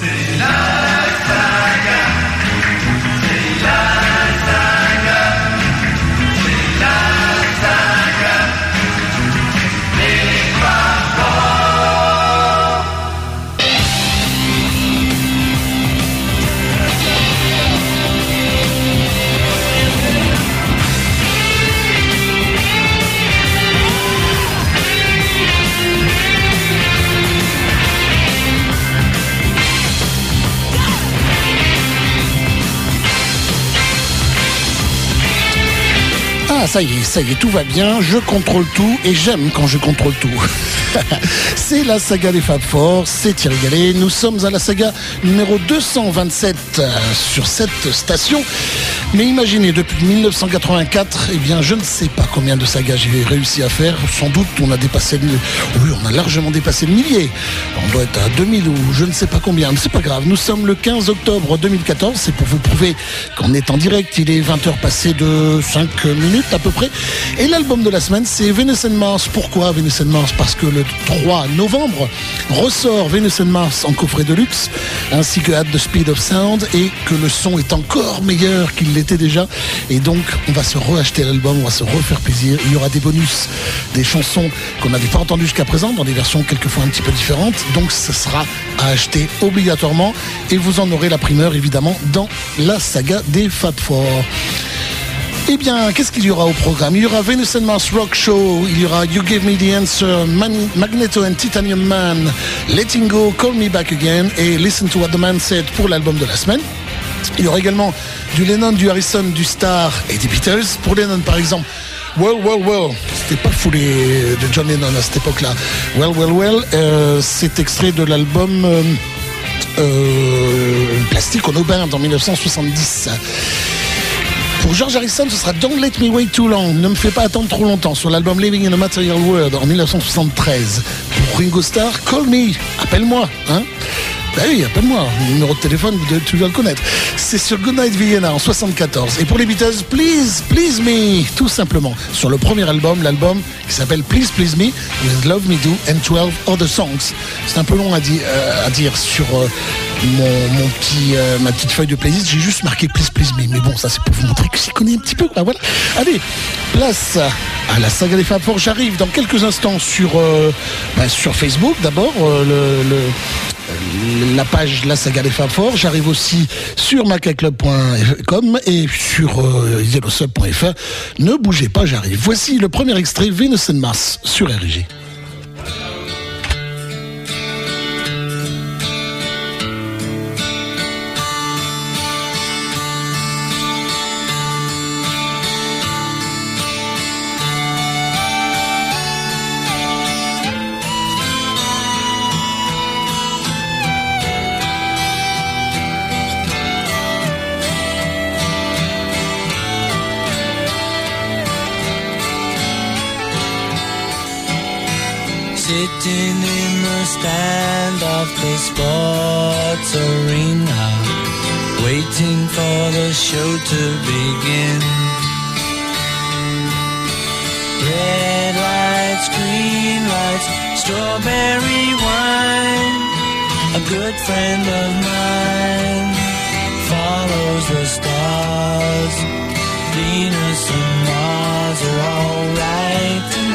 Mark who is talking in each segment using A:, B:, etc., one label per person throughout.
A: Te la... ça y est, ça y est, tout va bien, je contrôle tout et j'aime quand je contrôle tout. c'est la saga des Fab Four, c'est Thierry Gallet. Nous sommes à la saga numéro 227 euh, sur cette station. Mais imaginez, depuis 1984, eh bien, je ne sais pas combien de sagas j'ai réussi à faire. Sans doute, on a dépassé le, oui, on a largement dépassé le millier. On doit être à 2000 ou je ne sais pas combien, mais c'est pas grave. Nous sommes le 15 octobre 2014. C'est pour vous prouver qu'on est en direct. Il est 20h passé de 5 minutes à peu près. Et l'album de la semaine, c'est Venus Mars. Pourquoi Venus Mars? Parce que le 3 novembre ressort Venus Mars en coffret de luxe, ainsi que At the Speed of Sound, et que le son est encore meilleur qu'il déjà. Et donc, on va se reacheter l'album, on va se refaire plaisir. Il y aura des bonus, des chansons qu'on n'avait pas entendues jusqu'à présent, dans des versions quelquefois un petit peu différentes. Donc, ce sera à acheter obligatoirement. Et vous en aurez la primeur, évidemment, dans la saga des Fab Four. Eh bien, qu'est-ce qu'il y aura au programme? Il y aura Venus and Mars Rock Show, il y aura You Give Me the Answer, Magneto and Titanium Man, Letting Go, Call Me Back Again et Listen to What the Man Said pour l'album de la semaine. Il y aura également du Lennon, du Harrison, du Star et des Beatles. Pour Lennon, par exemple, Well, well, well. C'était pas foulé de John Lennon à cette époque-là. Well, well, well. Euh, c'est extrait de l'album euh, euh, Plastique en Aubin en 1970. Pour George Harrison, ce sera Don't Let Me Wait Too Long. Ne me fais pas attendre trop longtemps sur l'album Living in a Material World en 1973. Pour Ringo Starr, Call Me. Appelle-moi. Hein bah oui, appelle-moi. numéro de téléphone, tu dois le connaître. C'est sur Goodnight Vienna en 74. Et pour les Beatles, Please, Please Me, tout simplement. Sur le premier album, l'album qui s'appelle Please, Please Me, with Love Me Do and 12 Other Songs. C'est un peu long à, dire, euh, dire sur euh, mon, petit, euh, ma petite feuille de playlist. J'ai juste marqué Please, Please Me. Mais bon, ça c'est pour vous montrer que j'y connais un petit peu. Voilà. Allez, place à la saga des Fab. J'arrive dans quelques instants sur, bah, sur Facebook. D'abord, le, la page La Saga des Fab Four. J'arrive aussi sur macaclub.com et sur euh, Ne bougez pas, j'arrive. Voici le premier extrait Venus and Mars sur RG.
B: Stand of the sports arena, waiting for the show to begin. Red lights, green lights, strawberry wine. A good friend of mine follows the stars. Venus and Mars are alright tonight.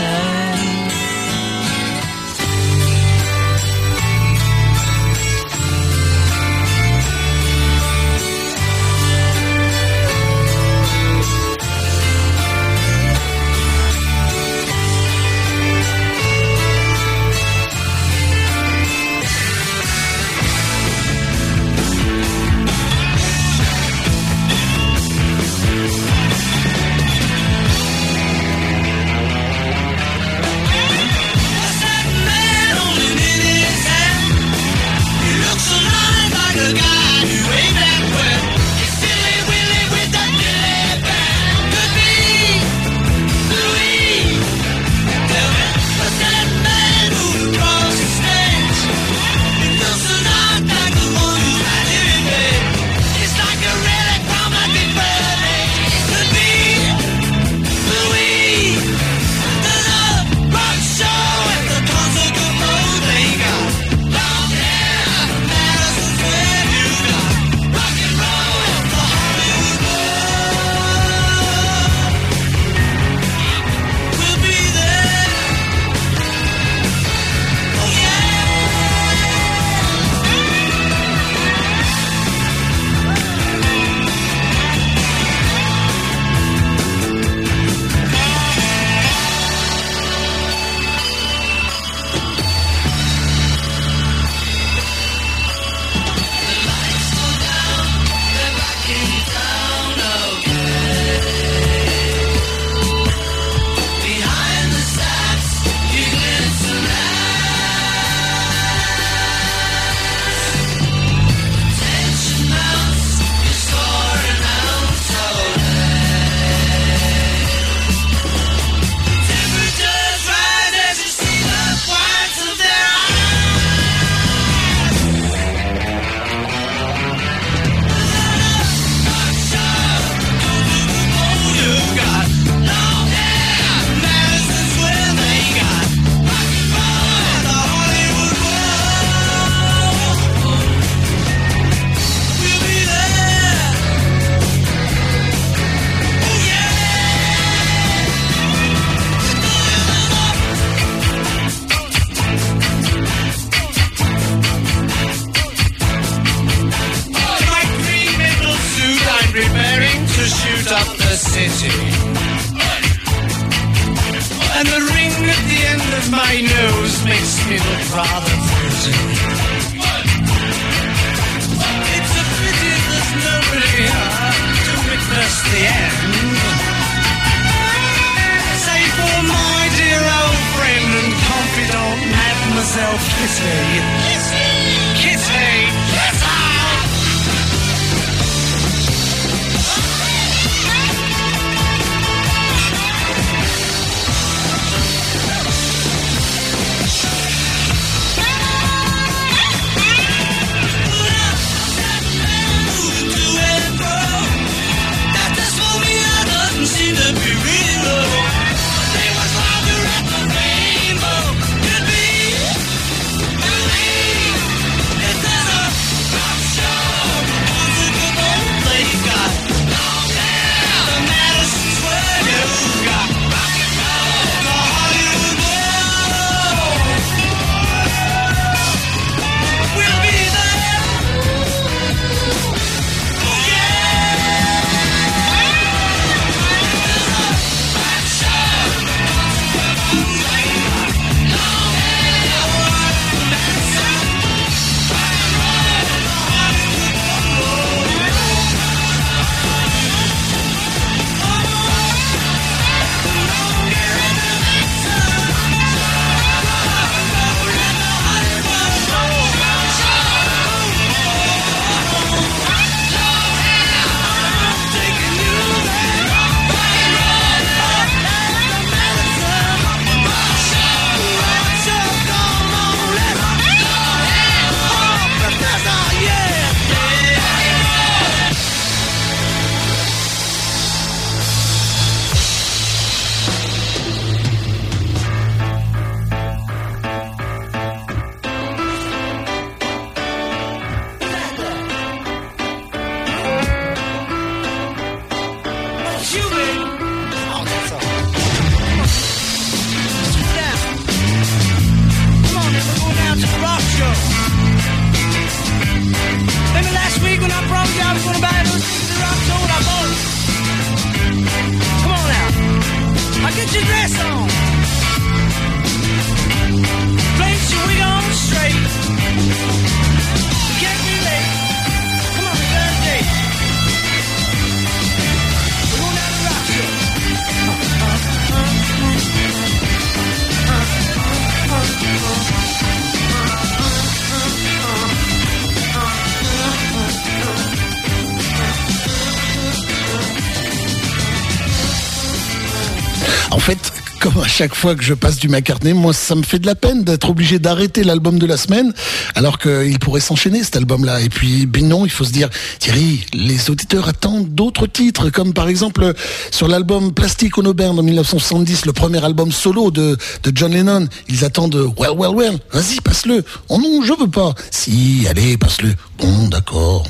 A: chaque fois que je passe du McCartney, moi, ça me fait de la peine d'être obligé d'arrêter l'album de la semaine, alors qu'il pourrait s'enchaîner cet album-là. Et puis, ben Binon, il faut se dire, Thierry, les auditeurs attendent d'autres titres, comme par exemple sur l'album Plastic on Auburn en 1970, le premier album solo de, de John Lennon. Ils attendent Well, well, well, vas-y, passe-le. Oh non, je veux pas. Si, allez, passe-le. Bon, d'accord.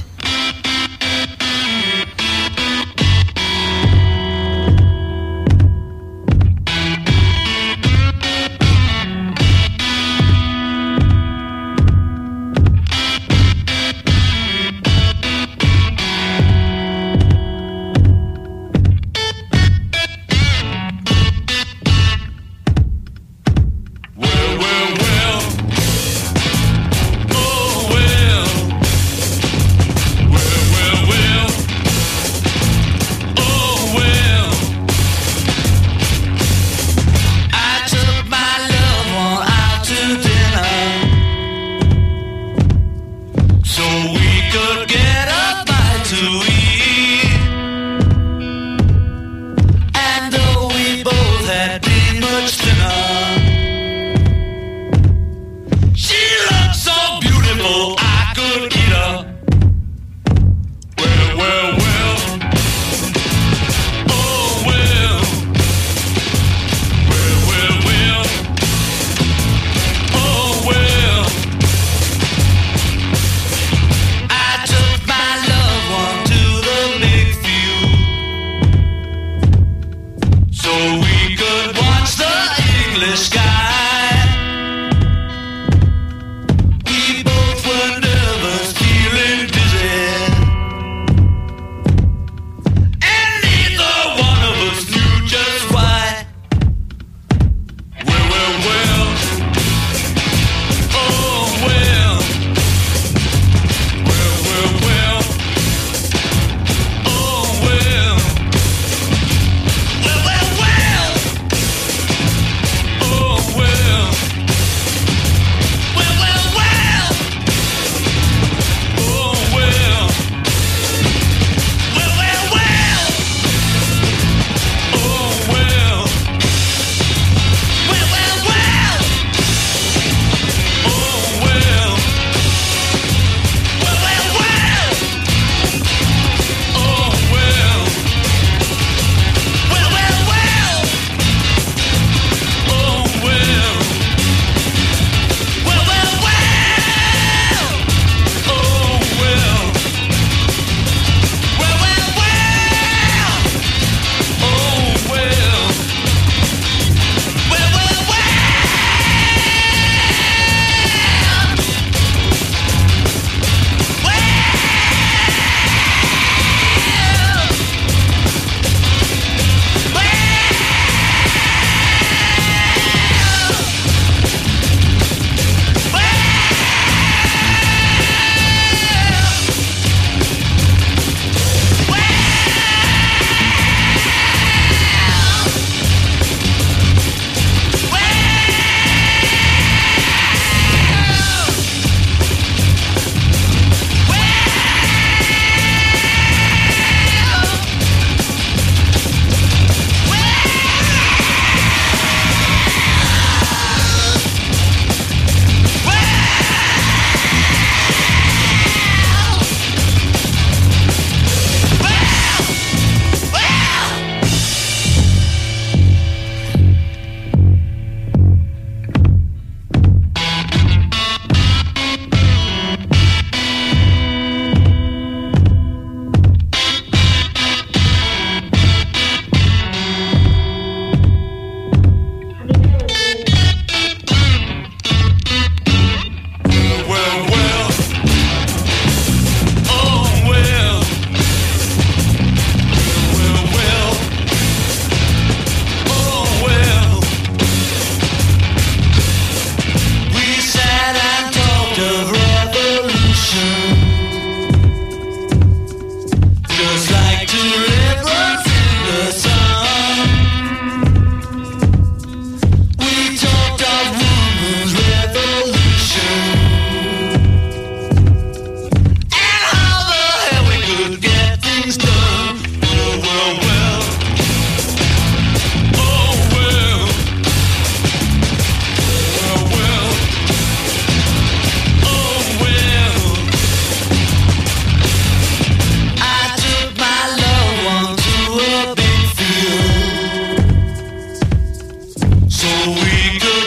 B: we go.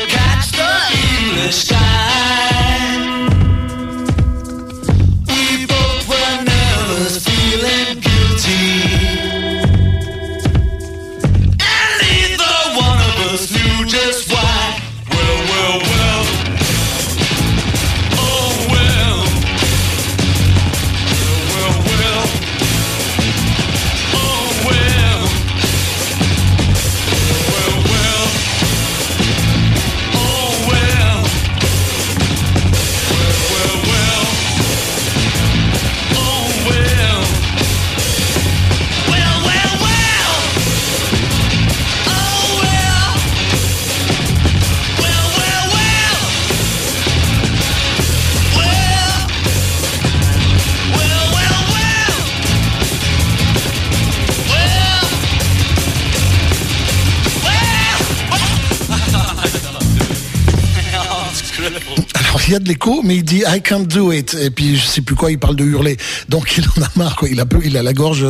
B: I can't do it. Et puis je sais plus quoi, il parle de hurler. Donc il en a marre, quoi. Il a il a la gorge,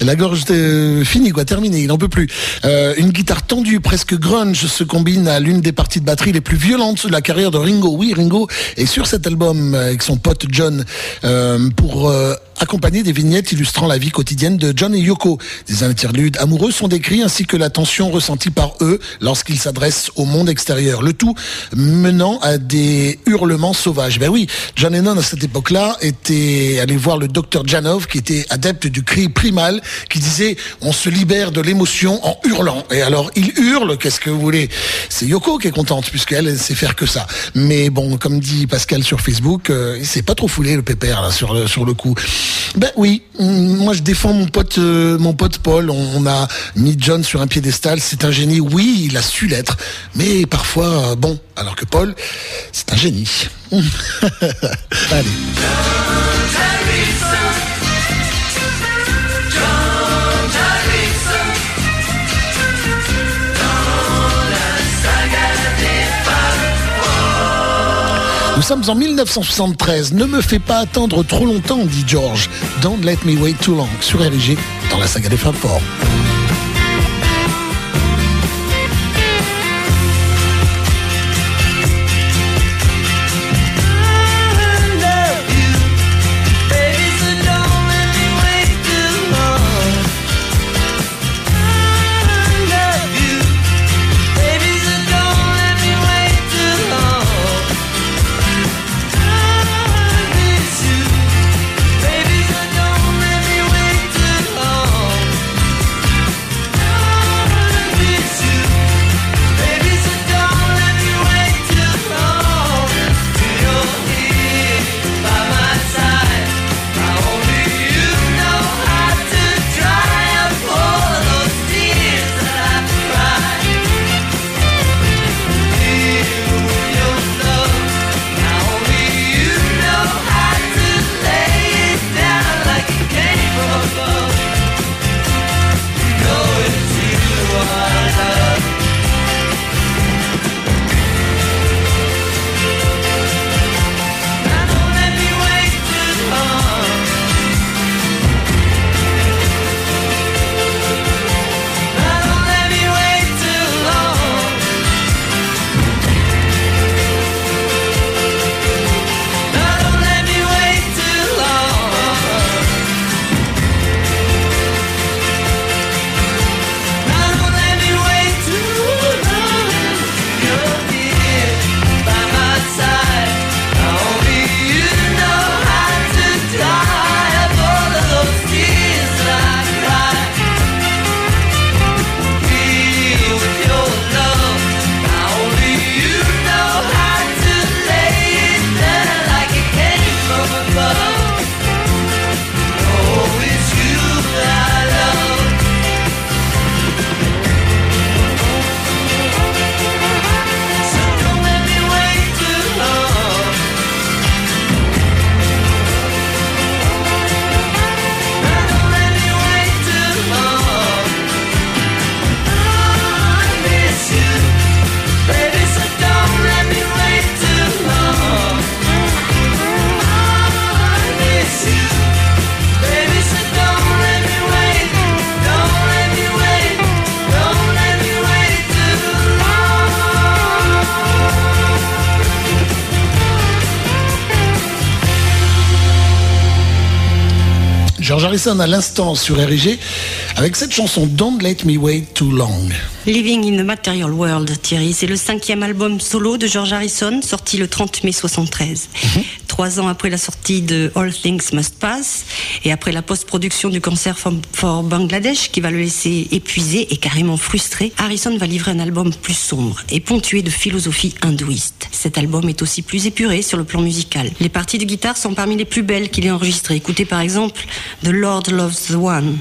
B: la gorge euh, finie, quoi, terminée. Il n'en peut plus. Euh, une guitare tendue, presque grunge, se combine à l'une des parties de batterie les plus violentes de la carrière de Ringo. Oui, Ringo est sur cet album avec son pote John euh, pour accompagner des vignettes illustrant la vie quotidienne de John et Yoko. Des interludes amoureux sont décrits ainsi que la tension ressentie par eux lorsqu'ils s'adressent au monde extérieur. Le tout menant à des hurlements sauvages. Ben oui, John Lennon à cette époque-là était allé voir le docteur Janov qui était adepte du cri primal qui disait on se libère de l'émotion en hurlant. Et alors il hurle, qu'est-ce que vous voulez? C'est Yoko qui est contente puisqu'elle elle sait faire que ça. Mais bon, comme dit Pascal sur Facebook, euh, il s'est pas trop foulé le pépère là, sur le sur le coup. Ben oui, mm, moi je défends mon pote euh, mon pote Paul. On, a mis John sur un piédestal. C'est un génie. Oui, il a su l'être, mais parfois euh, bon. Alors que Paul, c'est un génie. Allez. Nous sommes en 1973. Ne me fais pas attendre trop longtemps, dit George. Don't let me wait too long. Sur RG, dans la saga des femmes fortes. À l'instant sur RG avec cette chanson Don't Let Me Wait Too Long.
C: Living in the Material World, Thierry, c'est le cinquième album solo de George Harrison, sorti le 30 mai 73. Trois ans après la sortie de All Things Must Pass et après la post-production du concert for, Bangladesh qui va le laisser épuisé et carrément frustré, Harrison va livrer un album plus sombre et ponctué de philosophie hindouiste. Cet album est aussi plus épuré sur le plan musical. Les parties de guitare sont parmi les plus belles qu'il ait enregistrées. Écoutez par exemple The Lord Loves the One.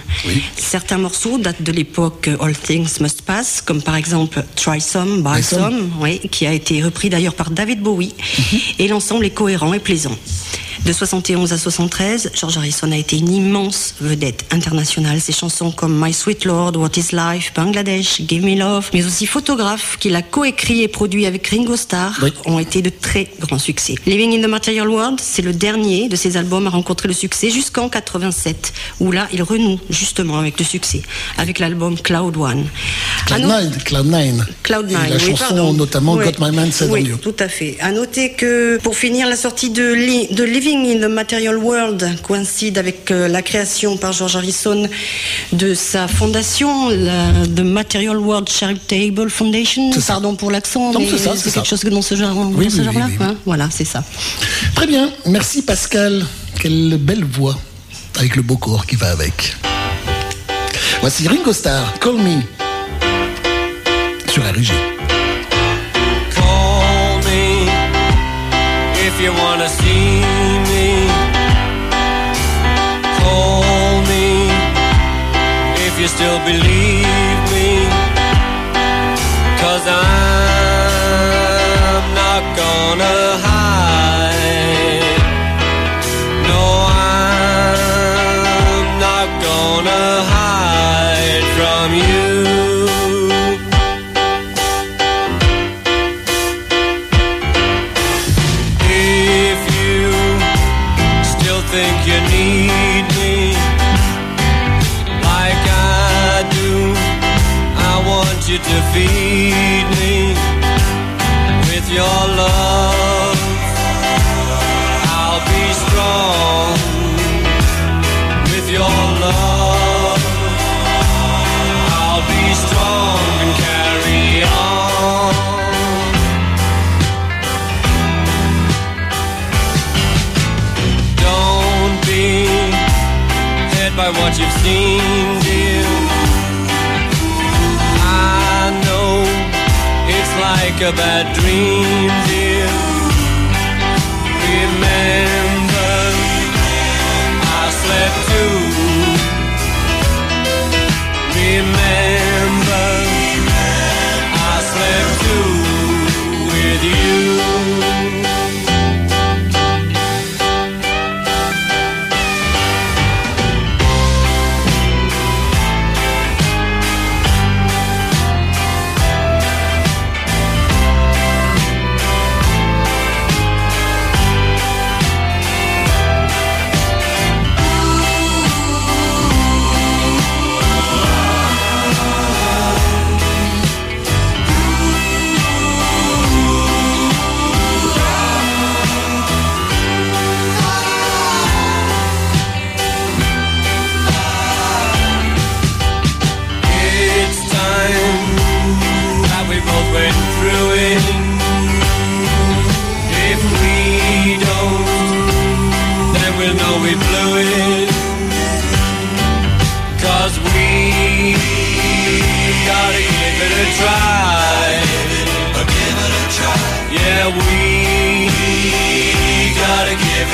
C: Certains morceaux datent de l'époque All Things Must Pass, comme par exemple Try Some, Buy
B: Some.
C: Oui, qui a été repris d'ailleurs par David Bowie. Et l'ensemble est cohérent et plaisant présent. De 71 à 73, George Harrison a été une immense vedette internationale. Ses chansons comme My Sweet Lord, What Is Life, Bangladesh, Give Me Love, mais aussi Photograph, qu'il a coécrit et produit avec Ringo Starr,
A: Oui.
C: ont été de très grands succès. Living in the Material World, c'est le dernier de ses albums à rencontrer le succès jusqu'en 87, où là, il renoue justement avec le succès, avec l'album Cloud One.
A: Cloud Nine, Cloud Nine.
C: Cloud
A: Et
C: Nine,
A: la
C: oui,
A: chanson
C: pardon.
A: notamment
C: Oui.
A: Got My Mind Set
C: Oui,
A: on You.
C: tout à fait. À noter que pour finir, la sortie de, Li- de Living in the Material World coïncide avec euh, la création par George Harrison de sa fondation, la The Material World Charitable Foundation.
A: C'est ça.
C: Pardon pour l'accent, mais
A: c'est
C: quelque chose que dans ce genre,
A: Oui, oui,
C: genre-là.
A: oui, oui.
C: hein. voilà, c'est ça.
A: Très bien, merci Pascal. Quelle belle voix avec le beau corps qui va avec. Voici Ringo Starr, Call Me sur RG.
D: Call me if you wanna see you still believe me. Cause I'm not gonna you to feed me with your love. It's like a bad dream, dear. Remember, I slept too. Remember,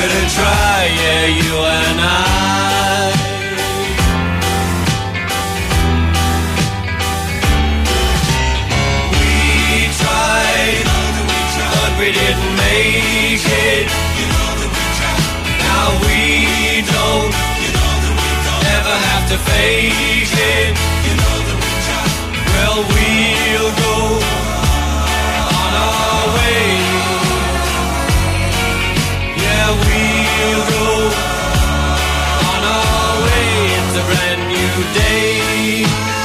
D: it a try. Yeah, you and I. We tried, but we didn't make it. Now we don't ever have to fake it. Well, we'll go on our way. Brand new day.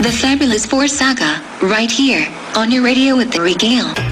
E: The Fabulous Four Saga, right here, on your radio with the Regale.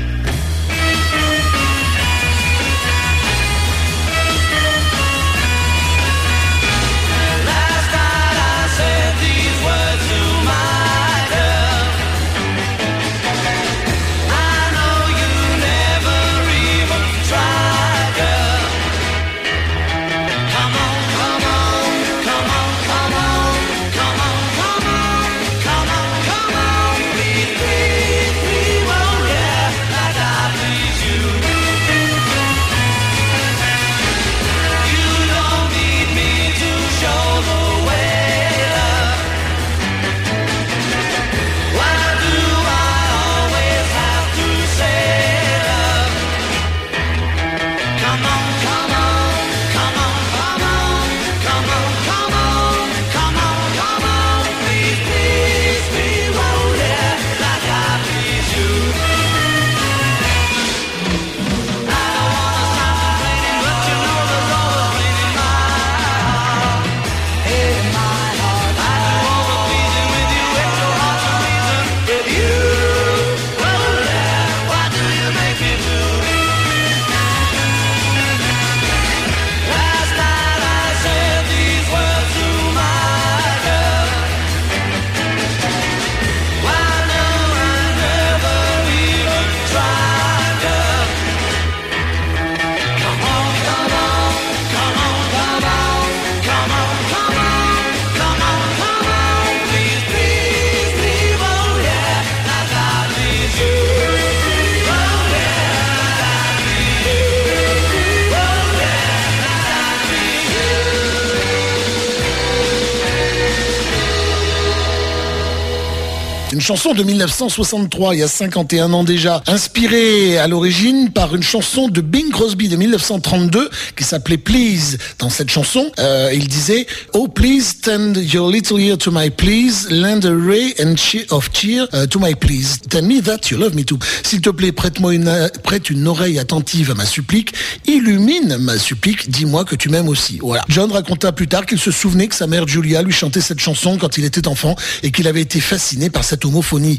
A: Chanson de 1963, il y a 51 ans déjà, inspirée à l'origine par une chanson de Bing Crosby de 1932 qui s'appelait Please. Dans cette chanson, euh, il disait Oh please tend your little ear to my please, lend a ray and cheer of cheer uh, to my please. Tell me that you love me too. S'il te plaît, prête-moi une, euh, prête une oreille attentive à ma supplique, illumine ma supplique, dis-moi que tu m'aimes aussi. Voilà. John raconta plus tard qu'il se souvenait que sa mère Julia lui chantait cette chanson quand il était enfant et qu'il avait été fasciné par cette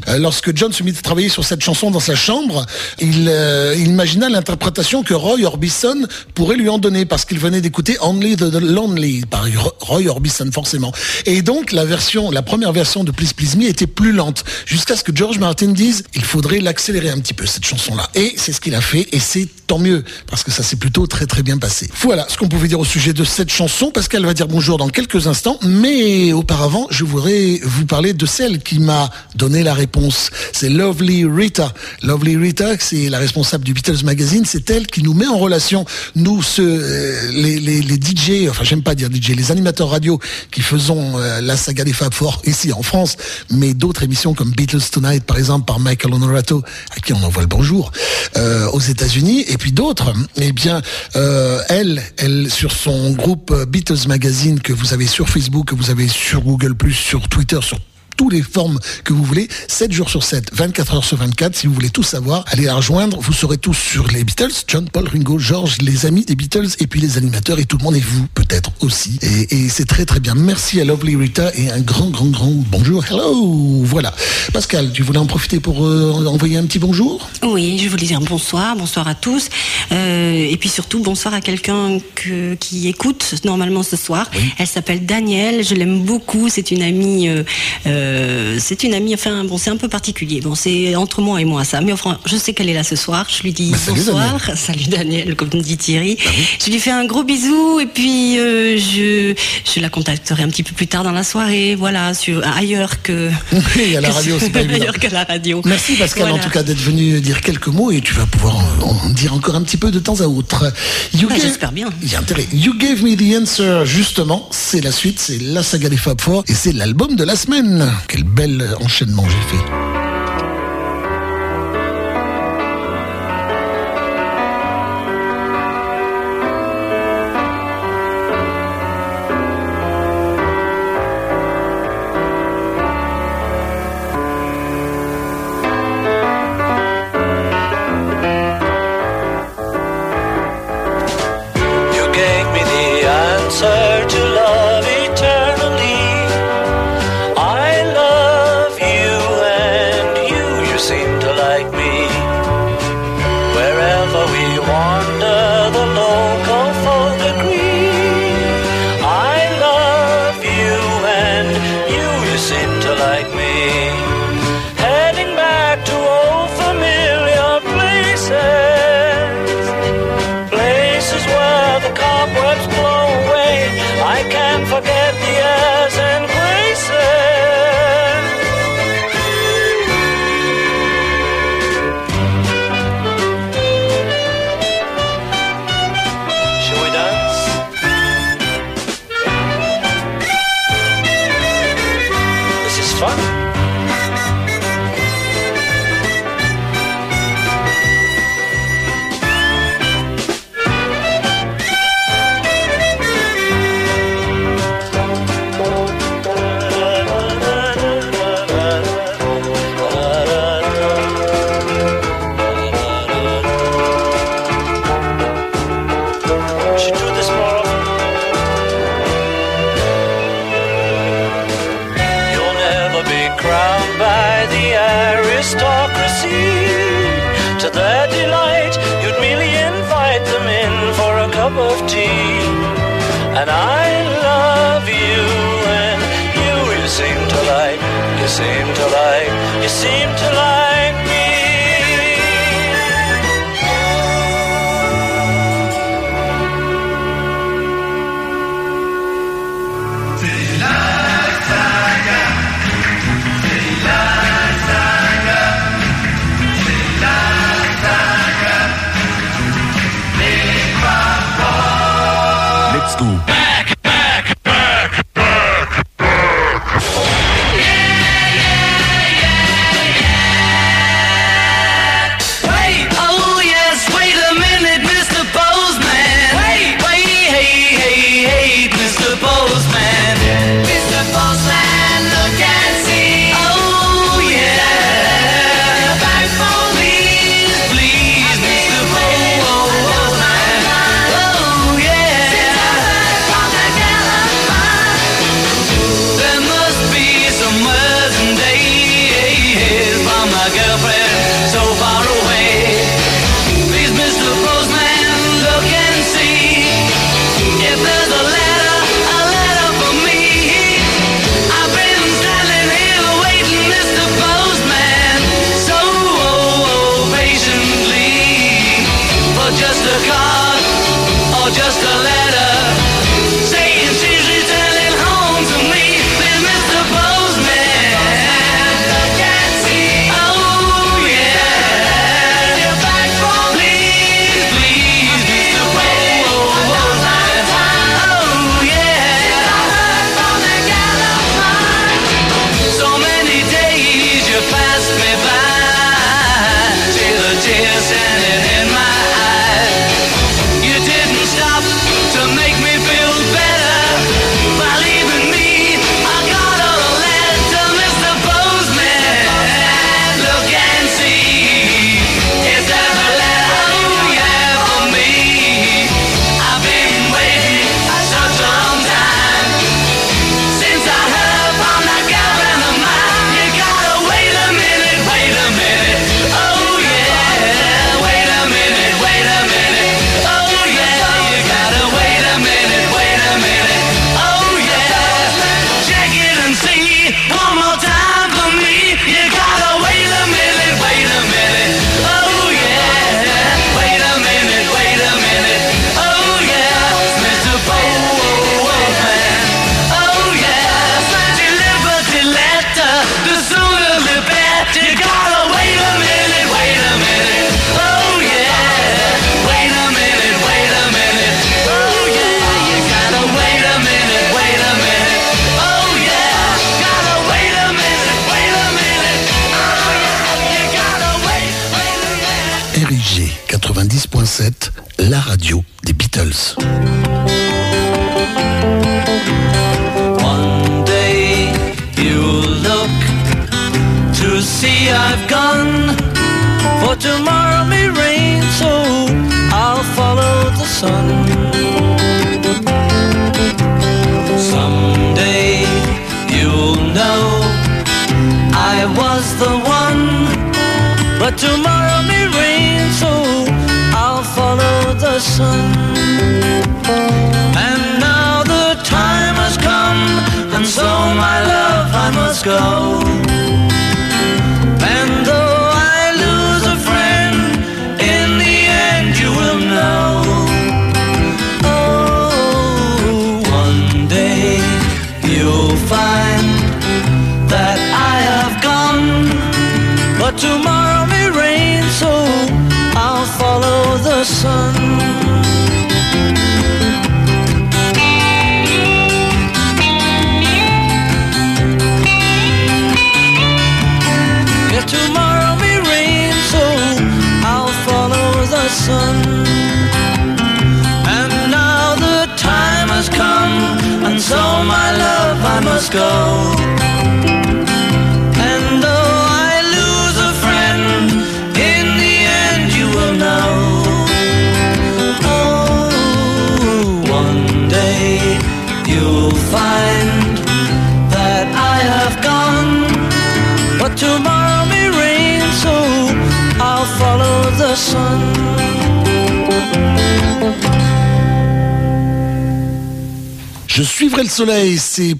A: Euh, lorsque John se mit à travailler sur cette chanson dans sa chambre, il, euh, il imagina l'interprétation que Roy Orbison pourrait lui en donner parce qu'il venait d'écouter Only the Lonely par Roy Orbison forcément. Et donc la version, la première version de Please Please Me était plus lente jusqu'à ce que George Martin dise il faudrait l'accélérer un petit peu cette chanson-là. Et c'est ce qu'il a fait et c'est tant mieux parce que ça s'est plutôt très très bien passé. Voilà ce qu'on pouvait dire au sujet de cette chanson qu'elle va dire bonjour dans quelques instants. Mais auparavant, je voudrais vous parler de celle qui m'a donné la réponse. C'est Lovely Rita. Lovely Rita, c'est la responsable du Beatles Magazine. C'est elle qui nous met en relation, nous, ce, euh, les, les, DJ, enfin j'aime pas dire DJ, les animateurs radio qui faisons euh, la saga des Fab Four ici en France, mais d'autres émissions comme Beatles Tonight, par exemple, par Michael Honorato, à qui on envoie le bonjour, euh, aux États-Unis, et puis d'autres. Eh bien, elle, elle, sur son groupe Beatles Magazine que vous avez sur Facebook, que vous avez sur Google+, sur Twitter, sur toutes les formes que vous voulez, 7 jours sur 7, 24 heures sur 24. Si vous voulez tout savoir, allez la rejoindre. Vous serez tous sur les Beatles, John, Paul, Ringo, George, les amis des Beatles, et puis les animateurs, et tout le monde, et vous peut-être aussi. Et, et c'est très très bien. Merci à Lovely Rita, et un grand, grand, grand bonjour. Hello Voilà. Pascal, tu voulais en profiter pour euh, envoyer un petit bonjour?
C: Oui, je voulais dire bonsoir, bonsoir à tous, euh, et puis surtout bonsoir à quelqu'un que- qui écoute normalement ce soir. Elle s'appelle Danielle, je l'aime beaucoup, c'est une amie, euh, euh, c'est une amie, enfin bon, c'est un peu particulier. Bon, c'est entre moi et moi ça, mais enfin, je sais qu'elle est là ce soir. Je lui dis
A: Bah, salut,
C: bonsoir, salut Danielle, comme dit Thierry. Je lui fais un gros bisou et puis euh, je, je la contacterai un petit peu plus tard dans la soirée, voilà, sur ailleurs que
A: Oui, à la radio, c'est pas
C: ailleurs qu'à la radio.
A: Merci Pascal
C: Voilà.
A: en tout cas d'être venu dire quelques mots et tu vas pouvoir en, dire encore un petit peu de temps à autre. You gave-
C: j'espère bien.
A: Il y a intérêt. You gave me the answer justement, c'est la suite, c'est la saga des Fab Four et c'est l'album de la semaine. Quel bel enchaînement j'ai fait.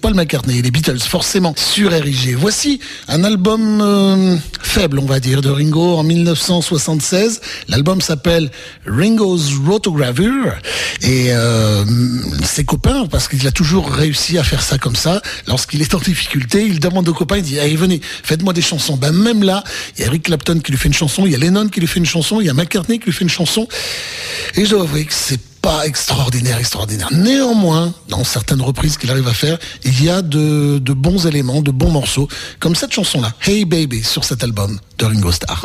A: Paul McCartney et les Beatles, forcément, sur RIG. Voici un album euh, faible, on va dire, de Ringo en 1976. L'album s'appelle Ringo's Rotogravure et euh, ses copains, parce qu'il a toujours réussi à faire ça comme ça, lorsqu'il est en difficulté, il demande aux copains, il dit, allez, venez, faites-moi des chansons. Ben, même là, il y a Eric Clapton qui lui fait une chanson, il y a Lennon qui lui fait une chanson, il y a McCartney qui lui fait une chanson. Et je dois avouer que c'est extraordinaire, extraordinaire. Néanmoins, dans certaines reprises qu'il arrive à faire, il y a de, de bons éléments, de bons morceaux, comme cette chanson-là, Hey Baby, sur cet album de Ringo Starr.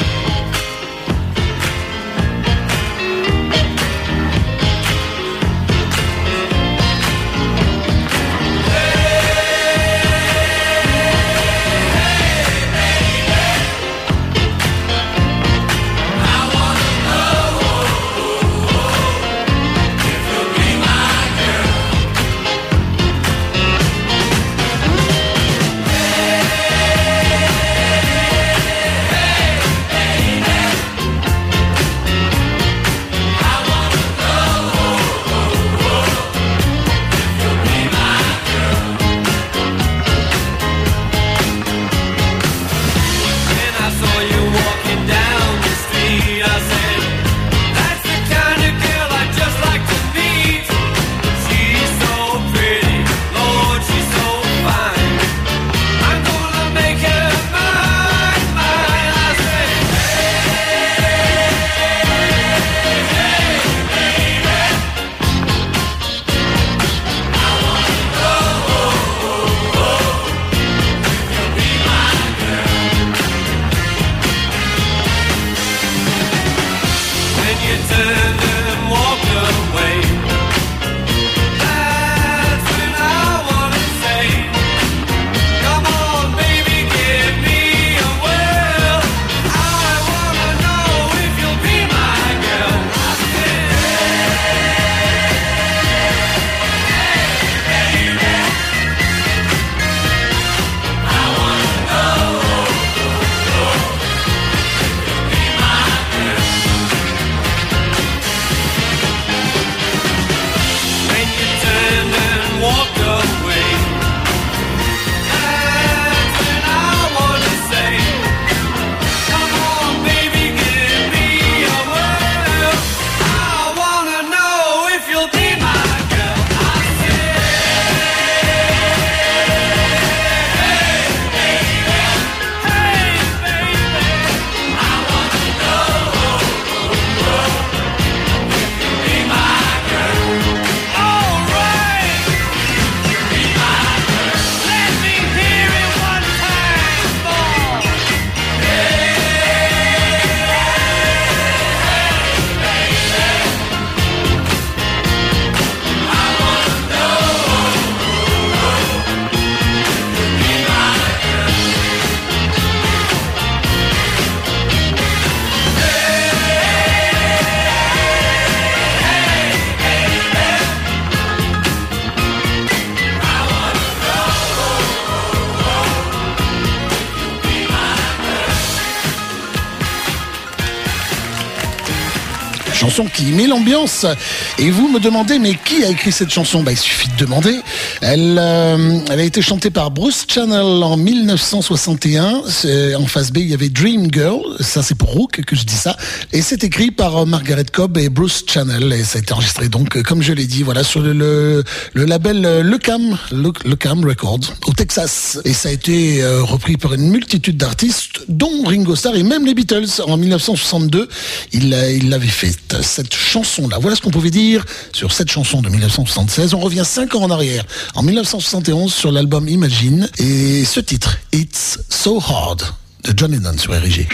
F: Et vous me demandez, mais qui a écrit cette chanson? Bah, Il suffit de demander. Elle, euh, a été chantée par Bruce Channel en 1961. C'est- En face B, il y avait Dream Girl. Ça, c'est pour Rook que je dis ça. Et c'est écrit par euh, Margaret Cobb et Bruce Channel. Et ça a été enregistré, donc, euh, comme je l'ai dit, voilà, sur le, label Le Cam, Le, Le Cam Records, au Texas. Et ça a été repris par une multitude d'artistes, dont Ringo Starr et même les Beatles. En 1962, il l'a- il l'avait faite, cette chanson-là. Voilà ce qu'on pouvait dire sur cette chanson de 1976. On revient cinq ans en arrière, en 1971, sur l'album Imagine. Et ce titre, It's So Hard, de John Lennon sur RG.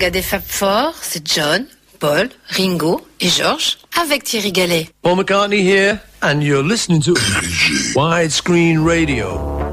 G: Saga des Fab Four, c'est John, Paul, Ringo et George avec Thierry Gallet.
D: Paul McCartney here, and you're listening to Widescreen Radio.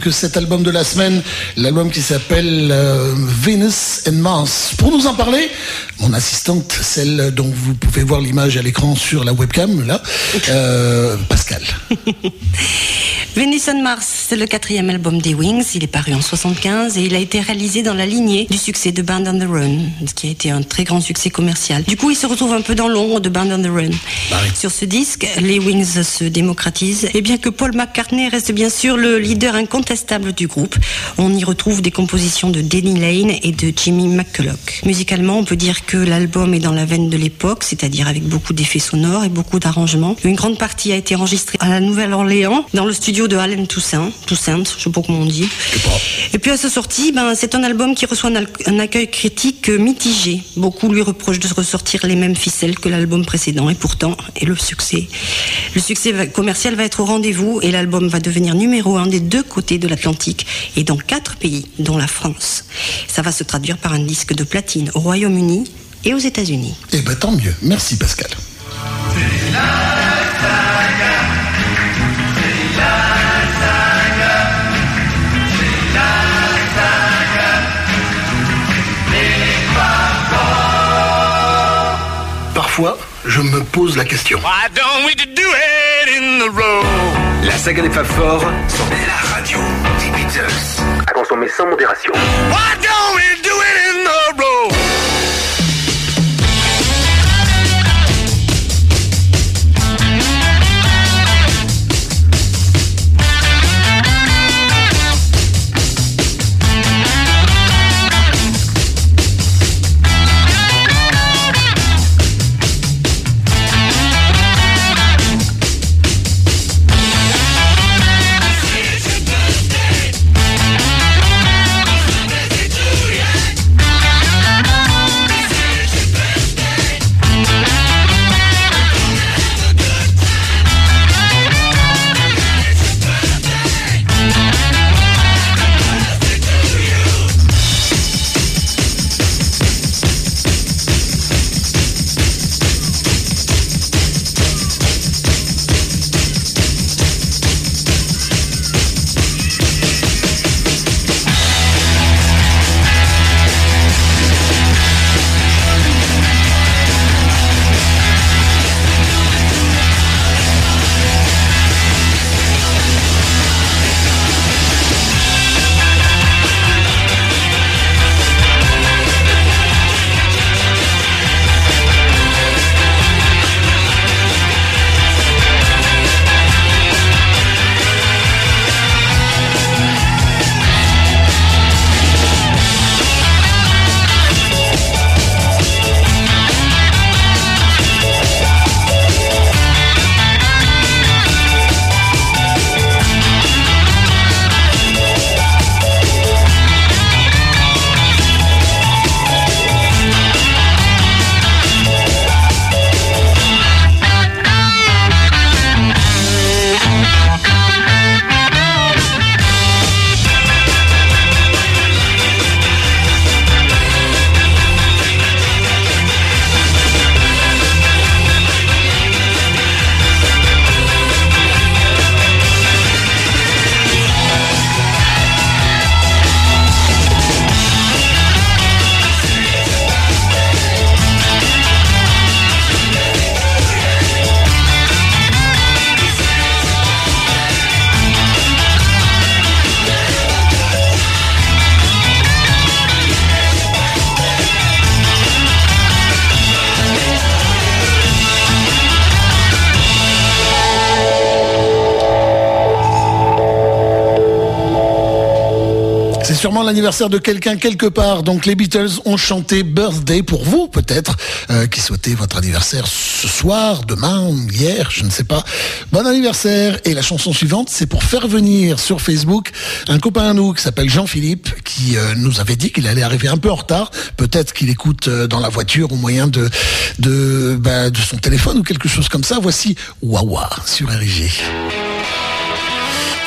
A: Que cet album de la semaine, l'album qui s'appelle euh, Venus and Mars. Pour nous en parler, mon assistante, celle dont vous pouvez voir l'image à l'écran sur la webcam, là, euh, Pascal.
C: Venus and Mars, c'est le quatrième album des Wings. Il est paru en 75 et il a été réalisé dans la lignée du succès de Band on the Run, ce qui a été un très grand succès commercial. Du coup, il se retrouve un peu dans l'ombre de Band on the Run. Sur ce disque, les Wings se démocratisent et bien que Paul McCartney reste bien sûr le leader incontestable du groupe, on y retrouve des compositions de Denny Lane et de Jimmy McCulloch. Musicalement, on peut dire que l'album est dans la veine de l'époque, c'est-à-dire avec beaucoup d'effets sonores et beaucoup d'arrangements. Une grande partie a été enregistrée à la Nouvelle-Orléans, dans le studio de Allen Toussaint, Toussaint, je sais pas comment on dit. Et puis à sa sortie, ben, c'est un album qui reçoit un, accueil critique euh, mitigé. Beaucoup lui reprochent de ressortir les mêmes ficelles que l'album précédent et pourtant, et le succès. Le succès va- commercial va être au rendez-vous et l'album va devenir numéro un des deux côtés de l'Atlantique et dans quatre pays, dont la France. Ça va se traduire par un disque de platine au Royaume-Uni et aux États-Unis.
A: Eh ben tant mieux. Merci Pascal. Je me pose la question.
D: Why don't we do it in the road?
H: La saga des Fab Four sur la radio des Beatles. À consommer sans modération.
D: Why don't we do
A: l'anniversaire de quelqu'un quelque part. Donc les Beatles ont chanté Birthday pour vous, peut-être, euh, qui souhaitez votre anniversaire ce soir, demain, hier, je ne sais pas. Bon anniversaire. Et la chanson suivante, c'est pour faire venir sur Facebook un copain à nous qui s'appelle Jean-Philippe, qui euh, nous avait dit qu'il allait arriver un peu en retard. Peut-être qu'il écoute euh, dans la voiture au moyen de de, bah, de son téléphone ou quelque chose comme ça. Voici Wawa sur RIG.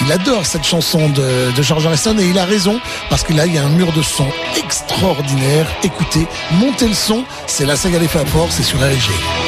A: Il adore cette chanson de, George Harrison et il a raison parce que là il y a un mur de son extraordinaire. Écoutez, montez le son, c'est la saga des Four, c'est sur RG.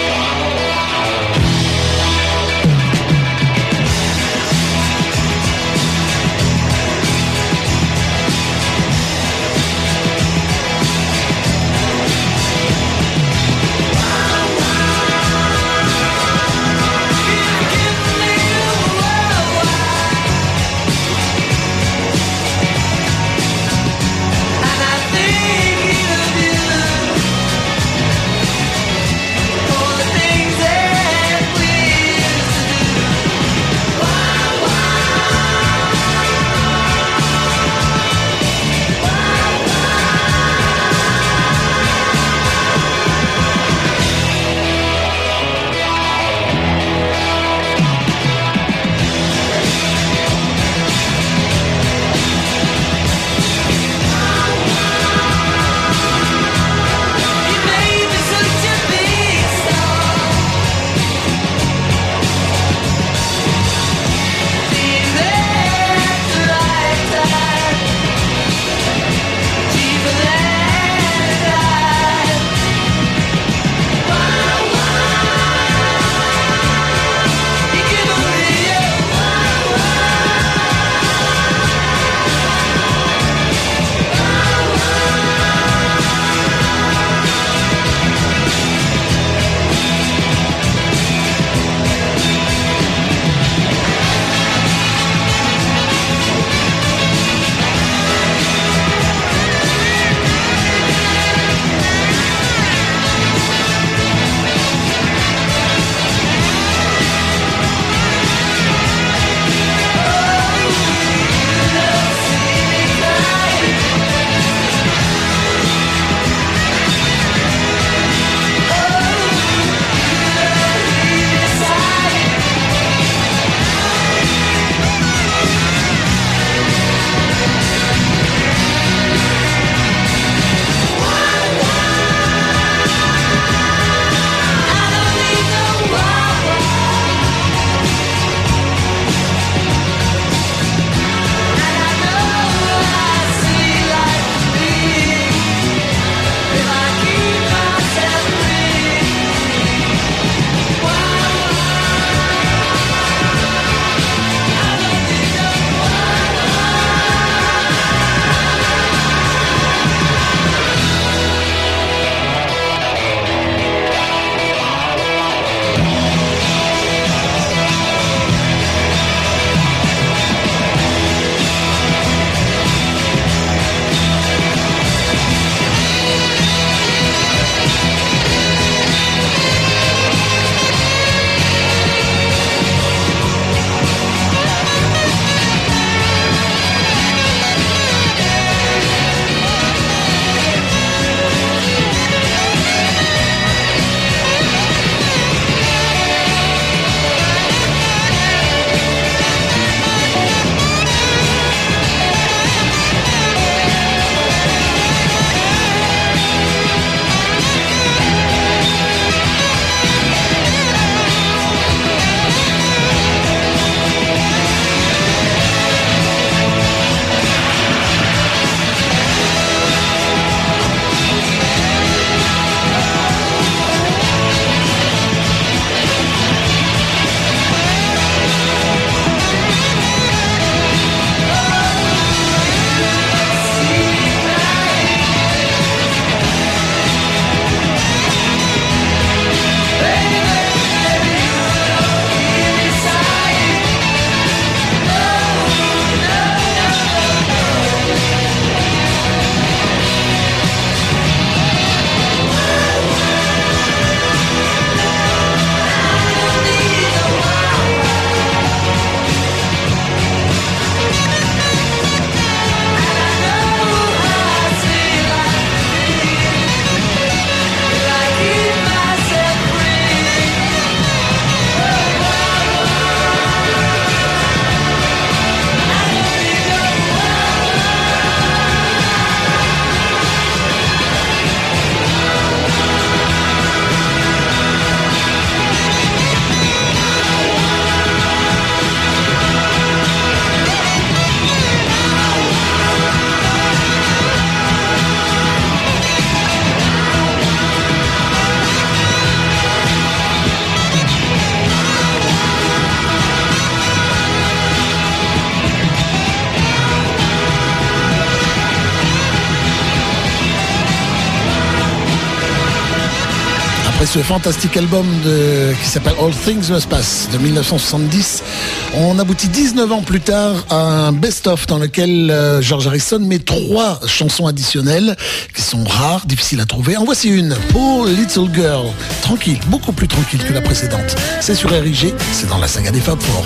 B: ce fantastique album de, qui s'appelle All Things Must Pass de 1970. On aboutit 19 ans plus tard à un best-of dans lequel euh, George Harrison met trois chansons additionnelles qui sont rares, difficiles à trouver. En voici une, Poor Little Girl. Tranquille, beaucoup plus tranquille que la précédente. C'est sur RIG, c'est dans la saga des Fab Four.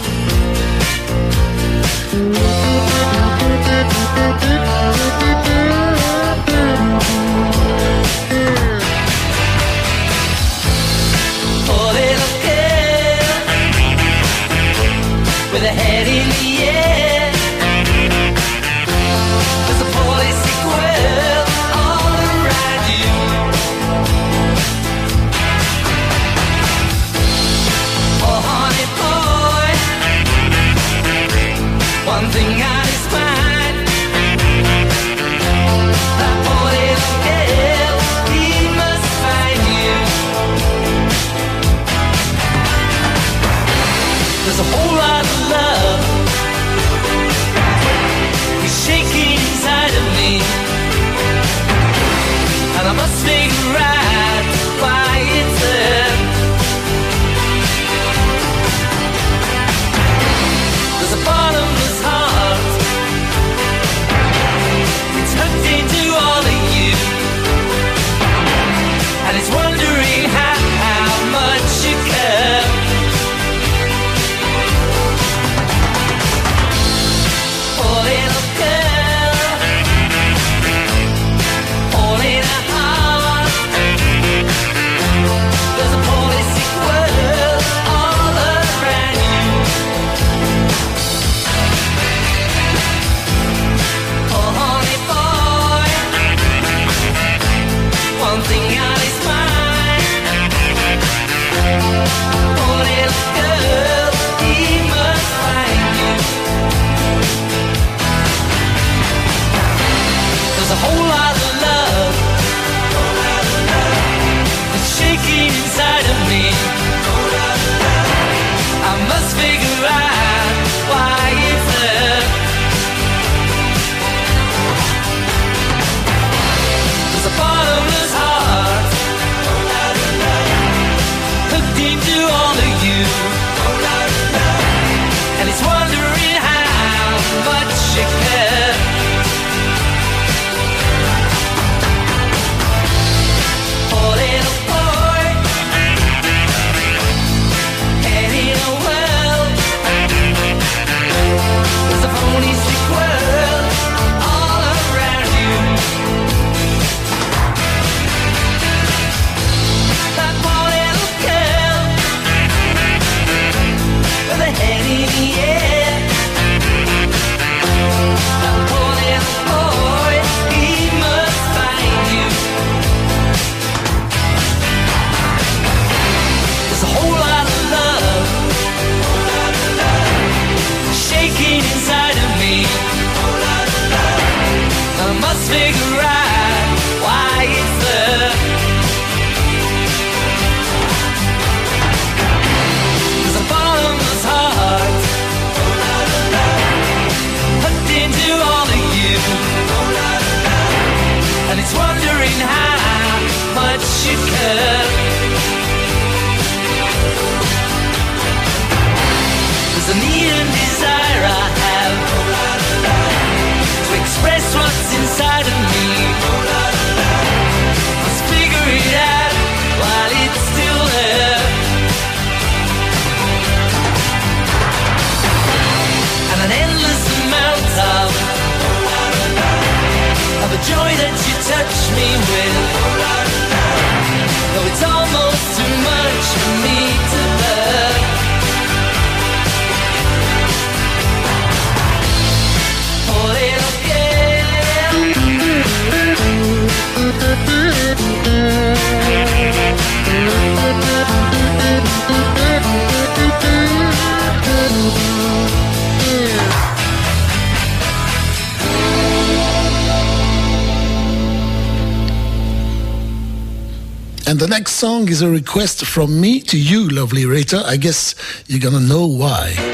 A: is a
B: request from me to you, lovely Rita. I guess you're gonna know why.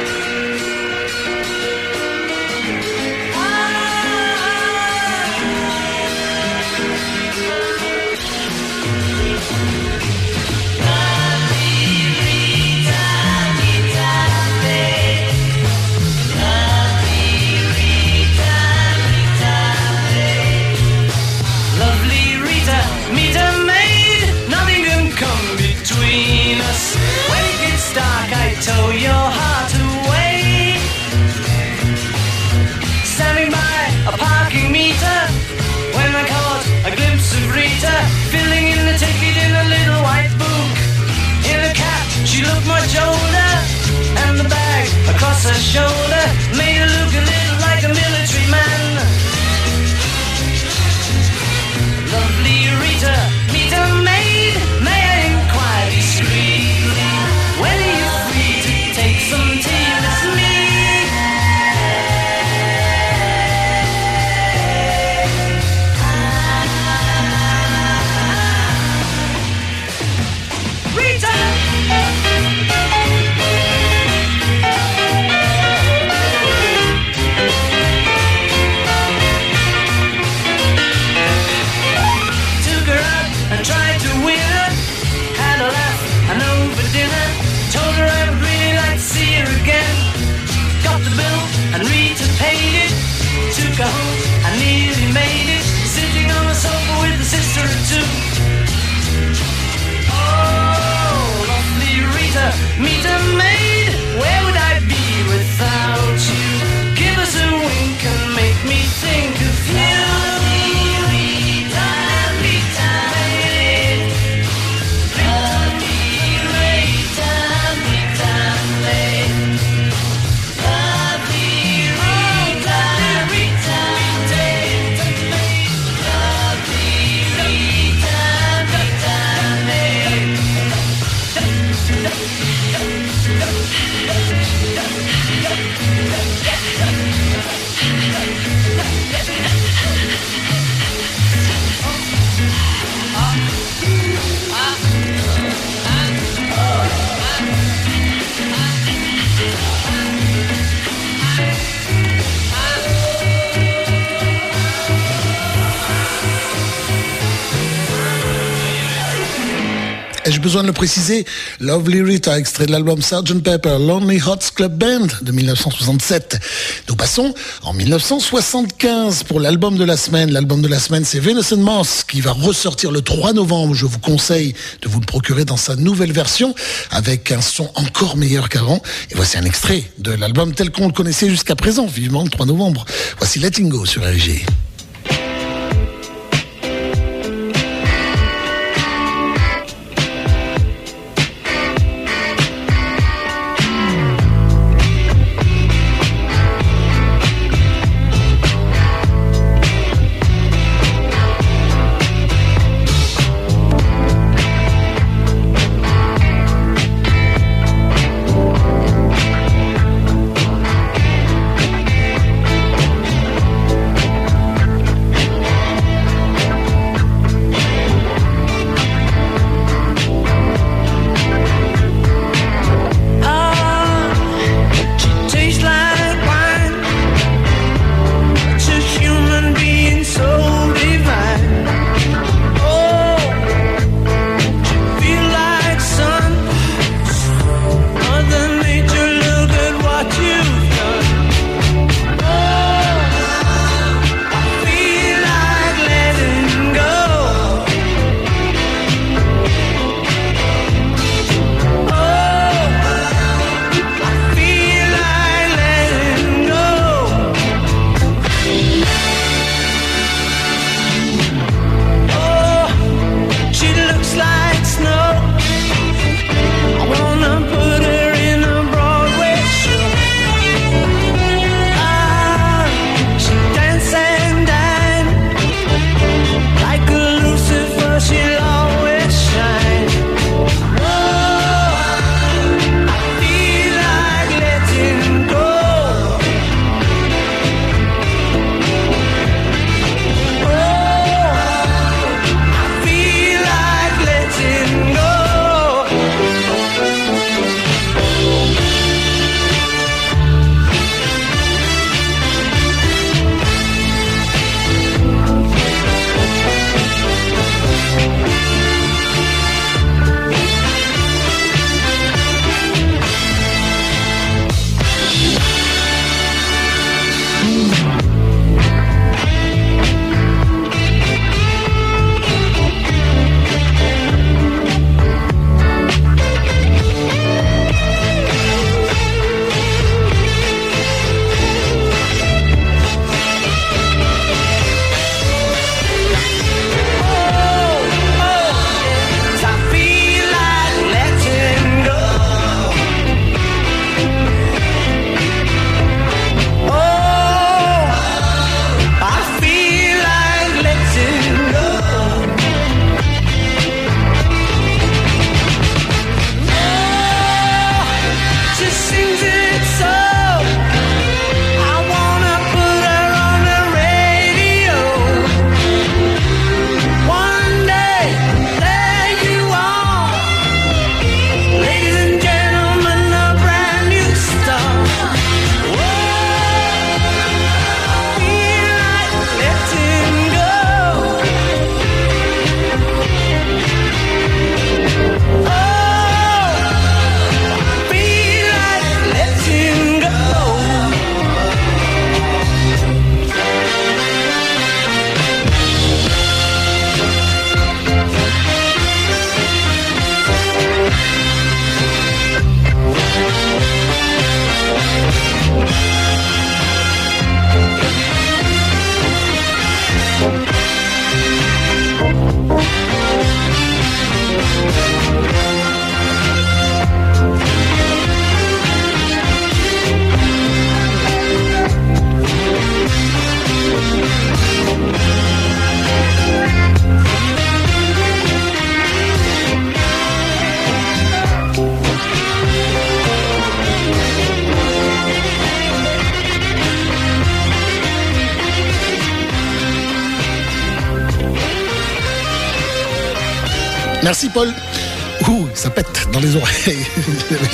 A: Préciser Lovely Rita, extrait de l'album Sgt. Pepper, Lonely Hearts Club Band de 1967. Nous passons en 1975 pour l'album de la semaine. L'album de la semaine, c'est Venus and Moss qui va ressortir le 3 novembre. Je vous conseille de vous le procurer dans sa nouvelle version avec un son encore meilleur qu'avant. Et voici un extrait de l'album tel qu'on le connaissait jusqu'à présent, vivement le 3 novembre. Voici Letting Go sur RG.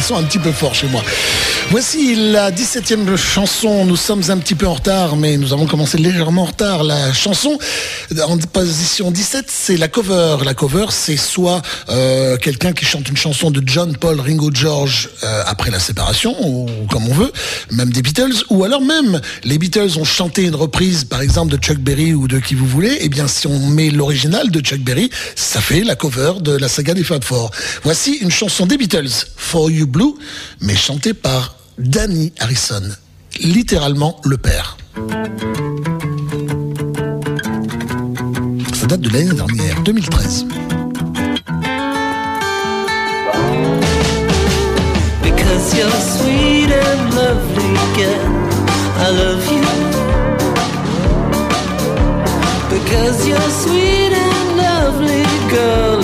A: Sont un petit peu forts chez moi. Voici la 17e chanson. Nous sommes un petit peu en retard, mais nous avons commencé légèrement en retard. La chanson en position 17, c'est la cover. La cover, c'est soit euh, quelqu'un qui chante une chanson de John, Paul, Ringo, George euh, après la séparation, ou comme on veut, même des Beatles, ou alors même les Beatles ont chanté une reprise, par exemple, de Chuck Berry ou de qui vous voulez. Eh bien, si on met l'original de Chuck Berry, ça fait la cover de la saga des Fab Four. Voici une chanson des Beatles, For You Blue, mais chantée par Danny Harrison, littéralement le père. Ça date de l'année dernière, 2013.
B: Because you're. Because you're sweet and lovely, girl.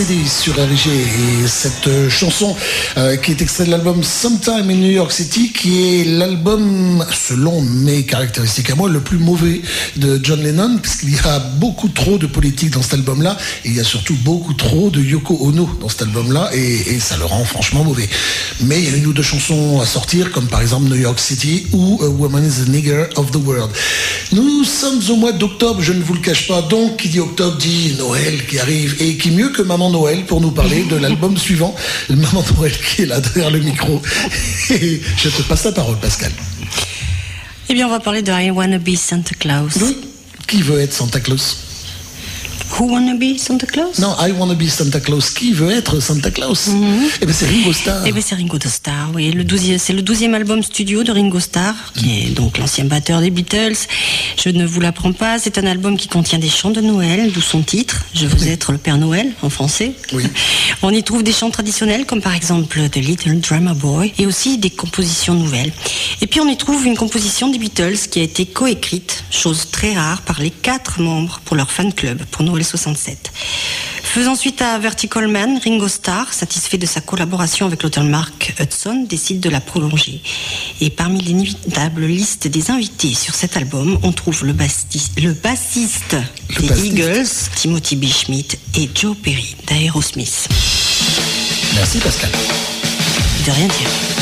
A: Sur RG et cette euh, chanson euh, qui est extraite de l'album Sometime in New York City qui est l'album selon mes caractéristiques à moi le plus mauvais de John Lennon puisqu'il y a beaucoup trop de politique dans cet album là et il y a surtout beaucoup trop de Yoko Ono dans cet album là et, et ça le rend franchement mauvais. Mais il y a une ou deux chansons à sortir comme par exemple New York City ou A Woman is the Nigger of the World nous sommes au mois d'octobre je ne vous le cache pas. Donc qui dit octobre dit Noël qui arrive. Et qui mieux que Maman Noël pour nous parler de l'album suivant. Maman Noël qui est là derrière le micro. Et je te passe la parole Pascal.
C: Eh bien, on va parler de I Wanna Be Santa Claus.
A: oui. Qui veut être Santa Claus?
C: Who Wanna Be Santa Claus?
A: Non I wanna be Santa Claus qui veut être Santa Claus? Eh ben c'est Ringo Starr
C: Eh bien, c'est Ringo Starr, oui. Le 12e c'est le 12e album studio de Ringo Starr, qui est donc l'ancien batteur des Beatles. Je ne vous l'apprends pas, c'est un album qui contient des chants de Noël, d'où son titre, Je veux être le Père Noël, en français.
A: Oui.
C: On y trouve des chants traditionnels, comme par exemple The Little Drummer Boy, et aussi des compositions nouvelles. Et puis on y trouve une composition des Beatles qui a été coécrite, chose très rare, par les quatre membres pour leur fan club, pour Noël 67. Faisant suite à Vertical Man, Ringo Starr, satisfait de sa collaboration avec l'auteur Mark Hudson, décide de la prolonger. Et parmi l'inévitable liste des invités sur cet album, on trouve le, bassiste
A: Le
C: des
A: bassiste.
C: Eagles, Timothy B. Schmidt, et Joe Perry d'Aerosmith.
A: merci Pascal
C: De rien dire.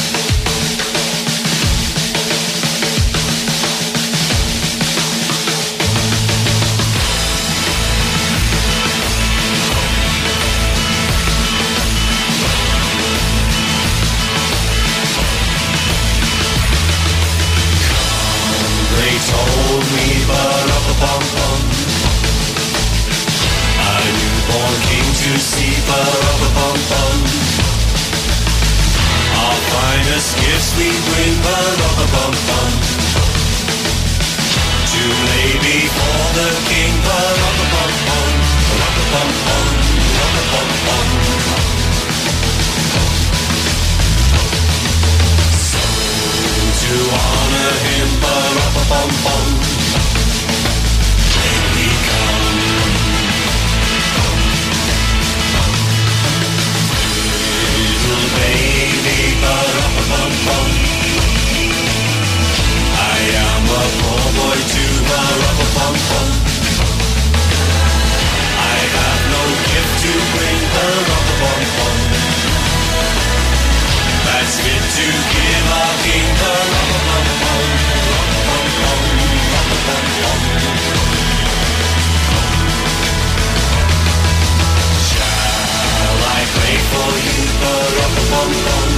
D: a sweet river of a bonbon. Too lady before the king, but of a bonbon, of a bonbon, of a to honor him, but of a bonbon. Here we come. baby, but I am a poor boy to the rubber. I have no gift to bring. That's to give the Shall I play for you the rubber pump pump?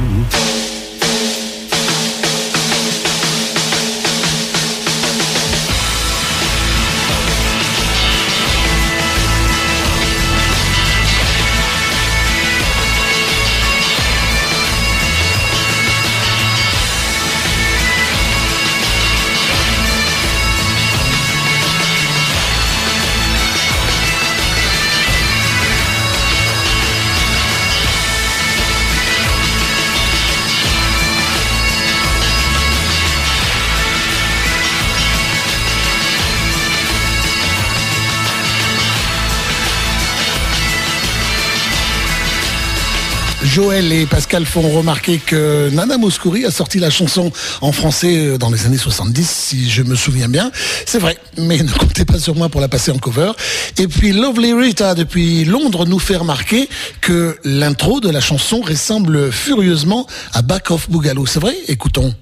A: Joël et Pascal font remarquer que Nana Mouskouri a sorti la chanson en français euh, dans les années 70, si je me souviens bien. C'est vrai, mais ne comptez pas sur moi pour la passer en cover. Et puis Lovely Rita, depuis Londres, nous fait remarquer que l'intro de la chanson ressemble furieusement à Back of Boogaloo. C'est vrai? Écoutons.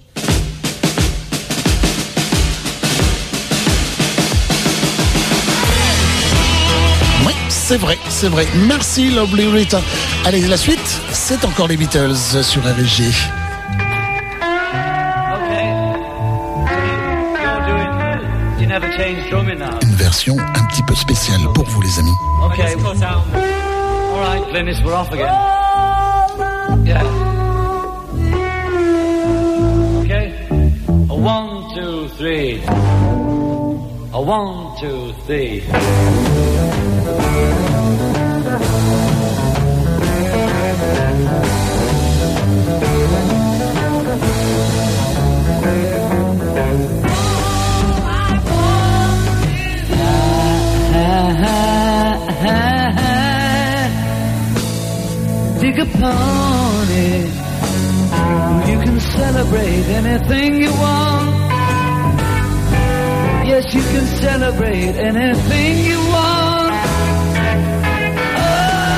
A: C'est vrai, c'est vrai. Merci Lovely Rita. Allez, la suite, c'est encore les Beatles sur
B: now.
A: Une version un petit peu spéciale pour vous les amis.
B: Okay. All right, Glynis, we're off again. Yeah. Okay. A one, two, three. A one, two, three. Dig upon it. You can celebrate anything you want. Yes, you can celebrate anything you want. Oh,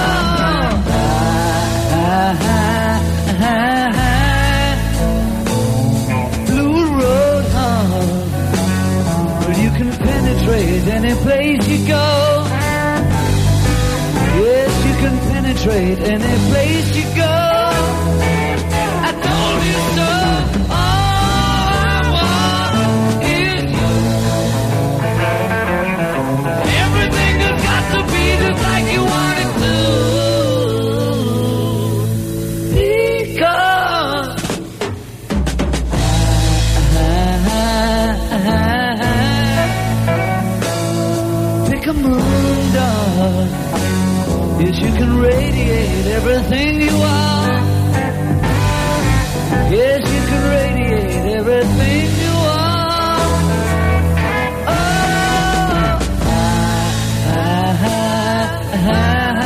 B: Blue Road, huh? Well, you can penetrate any place you go. Yes, you can penetrate any place you go. Radiate everything you want. Yes, you can radiate everything you want. Oh, ah, ah, ah,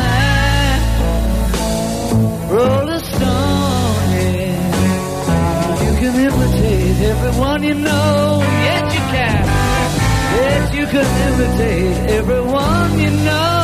B: roller stone, yeah. You can imitate everyone you know. Yes, you can. Yes, you can imitate everyone you know.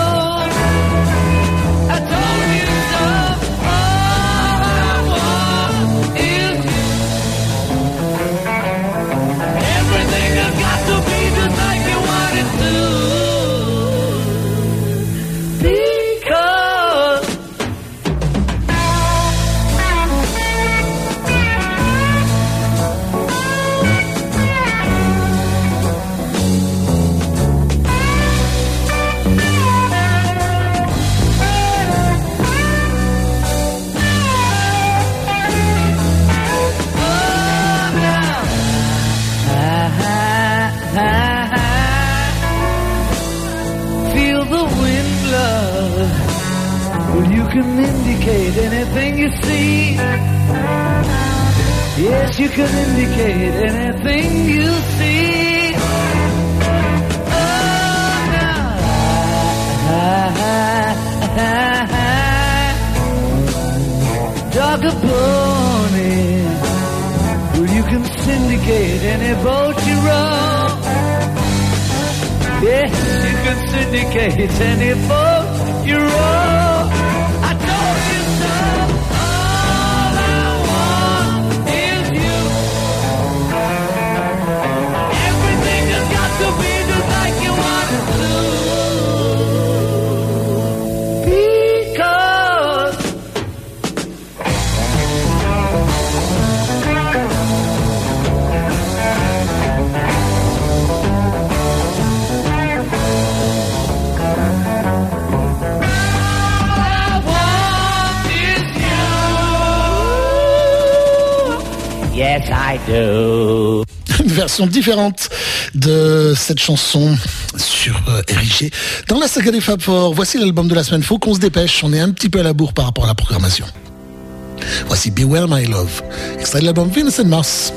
B: Can indicate anything you see. Yes, you can indicate anything you see. Oh, now. Dog a pony. Well, you can syndicate any boat you row. Yes, you can syndicate any boat you row.
A: Une version différente de cette chanson sur euh. Dans la saga des Fab Four, voici l'album de la semaine. Faut qu'on se dépêche, on est un petit peu à la bourre par rapport à la programmation. Voici Beware My Love, extrait de l'album Venus and Mars.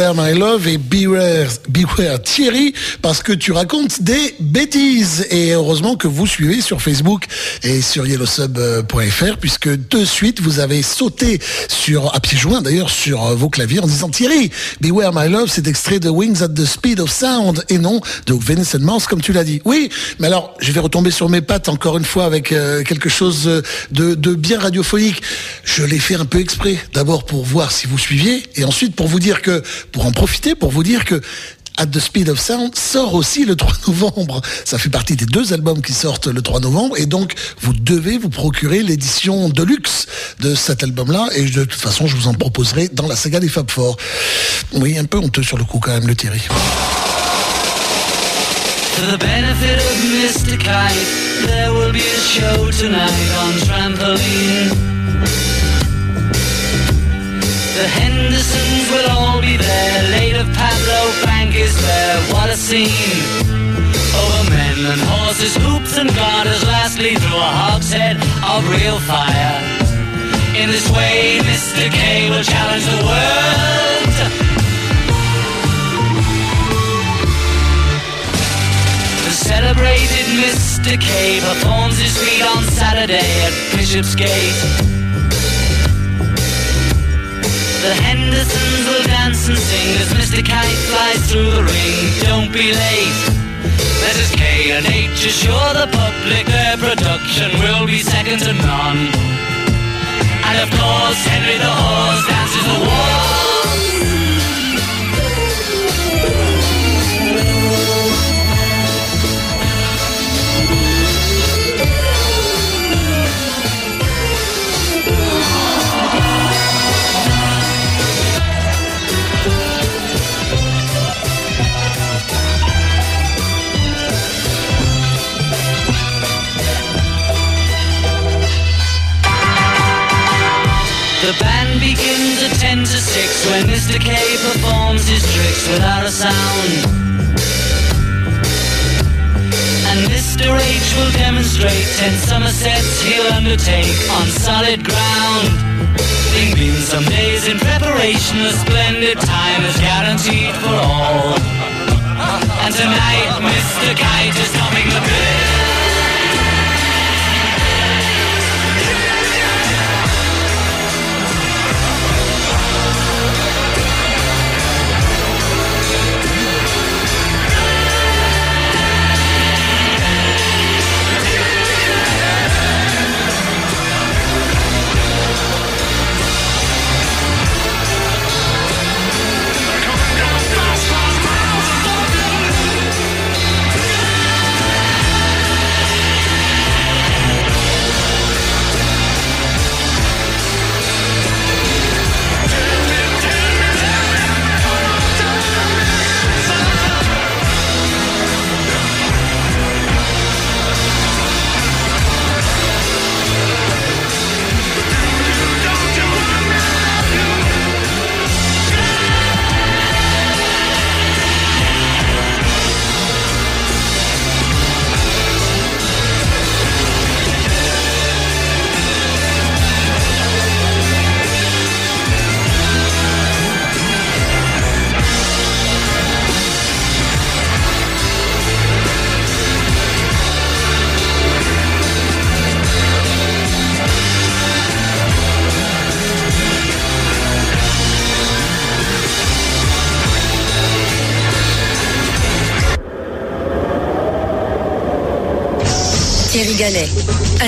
I: Beware
A: My Love et Beware, Beware Thierry parce que tu racontes des bêtises. Et heureusement que vous suivez sur Facebook et sur yellowsub.fr puisque de suite vous avez sauté sur, à pieds joints d'ailleurs, sur euh, vos claviers en disant Thierry, Beware My Love, c'est extrait de Wings at the Speed of Sound et non de Venice and Mars comme tu l'as dit. Oui, mais alors je vais retomber sur mes pattes encore une fois avec euh, quelque chose de, de bien radiophonique. Je l'ai fait un peu exprès. D'abord pour voir si vous suiviez et ensuite pour vous dire que, pour en profiter, pour vous dire que At the Speed of Sound sort aussi le 3 novembre. Ça fait partie des deux albums qui sortent le 3 novembre et donc vous devez vous procurer l'édition de luxe de cet album-là et de toute façon je vous en proposerai dans la saga des Fab Four. Oui, un peu honteux sur le coup quand même le Thierry.
B: Will all be there. Late of Pablo Bank is there. What a scene! Over men and horses, hoops and garters. Lastly, through a hogshead of real fire. In this way, Mr. K will challenge the world. The celebrated Mr. K performs his feat on Saturday at Bishopsgate. The Hendersons will dance and sing as Mr. Kite flies through the ring. Don't be late. Letters K and H assure the public their production will be second to none. And of course, Henry the Horse dances the waltz. Mr. K performs his tricks without a sound. And Mr. H will demonstrate 10 Somersets he'll undertake on solid ground. Bing bing some days in preparation, a splendid time is guaranteed for all. And tonight, Mr. Kite is topping the bill.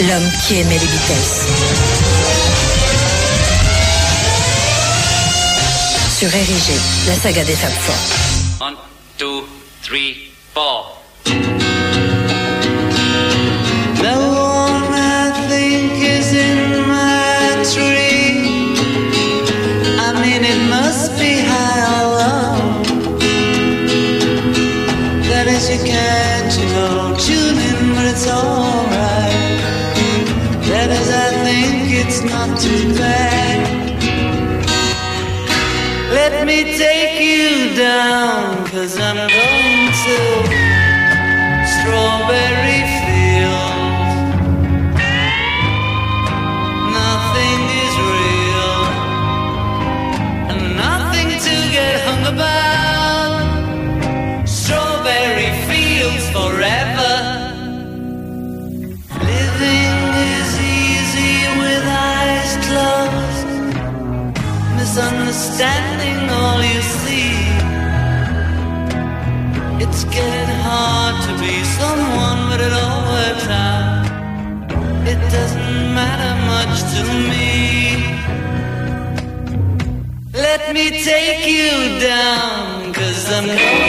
G: L'homme qui aimait les vitesses. Sur Érigé, la saga des Fab Four.
B: One, two, three, me take you down, cause I'm going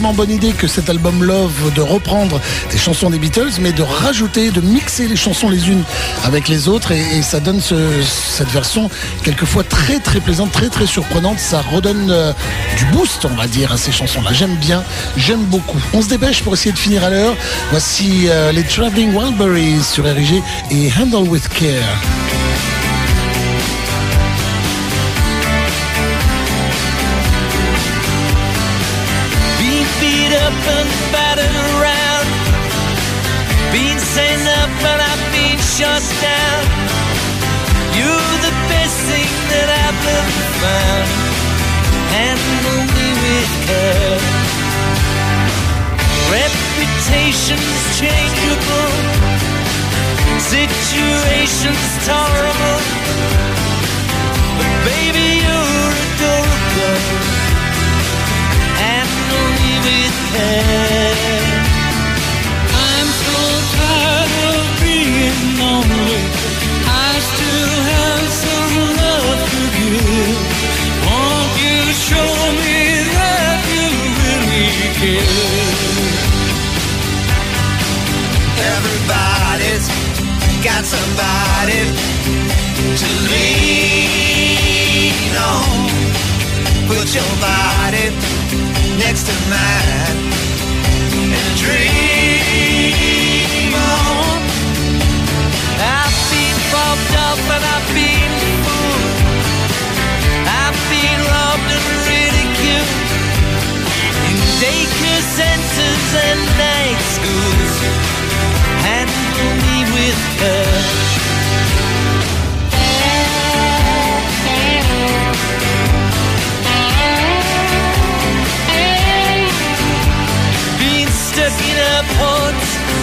A: bonne idée que cet album Love de reprendre des chansons des Beatles, mais de rajouter, de mixer les chansons les unes avec les autres, et, ça donne ce- cette version quelquefois très très plaisante, très très surprenante. Ça redonne euh, du boost, on va dire, à ces chansons-là. J'aime bien, j'aime beaucoup. On se dépêche pour essayer de finir à l'heure. Voici euh, les Traveling Wildberries sur RG et Handle with Care.
B: Down. You're the best thing that I've ever found. Handle me with care. Reputation's changeable. Situation's tolerable. But baby, you're adorable handle me with care. Lonely. I still have some love to give. Won't you show me that you really care? Everybody's got somebody to lean on. Put your body next to mine and dream on. myself and I've been fooled. I've been robbed and ridiculed. You take your senses and night schools handle me with her. Been stuck in a port,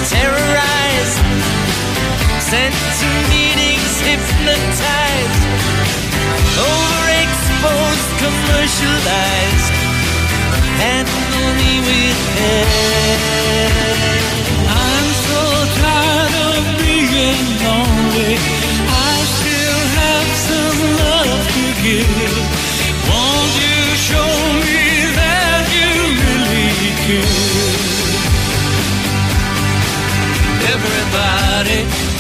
B: terrorized care. and meetings hypnotized, overexposed, commercialized. Handle me with care. I'm so tired of being lonely. I still have some love to give. Won't you show me that you really care? Everybody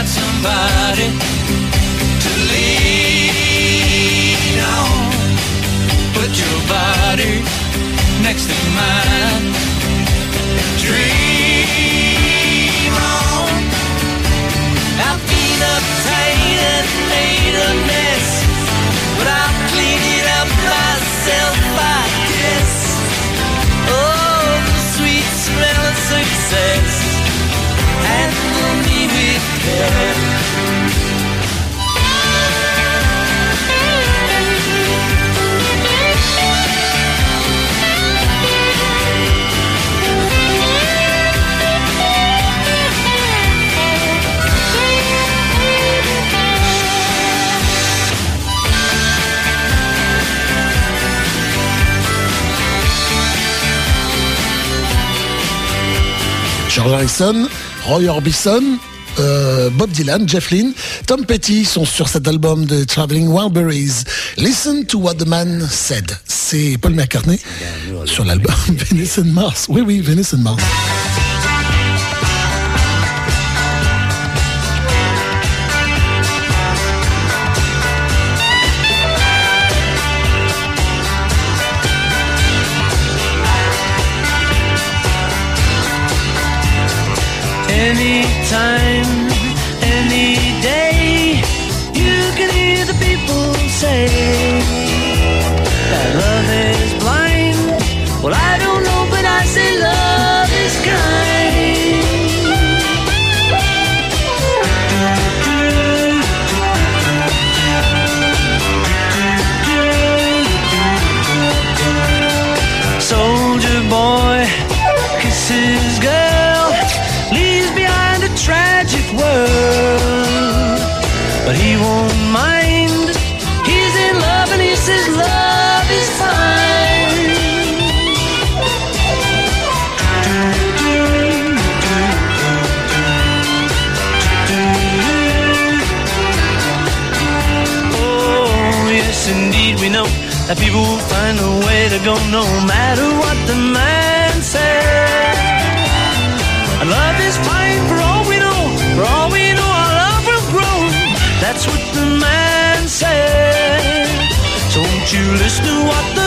B: got somebody to lean on. Put your body next to mine. Dream
D: George Harrison, Roy Orbison, euh, Bob Dylan, Jeff Lynne, Tom Petty sont sur cet album de Traveling Wilburys. Listen to what the man said. C'est Paul McCartney sur l'album Venice and Mars. Oui, oui, Venice and Mars.
B: Go no matter what the man says. And love is fine for all we know. For all we know, our love will grow. That's what the man said. Won't you listen to what the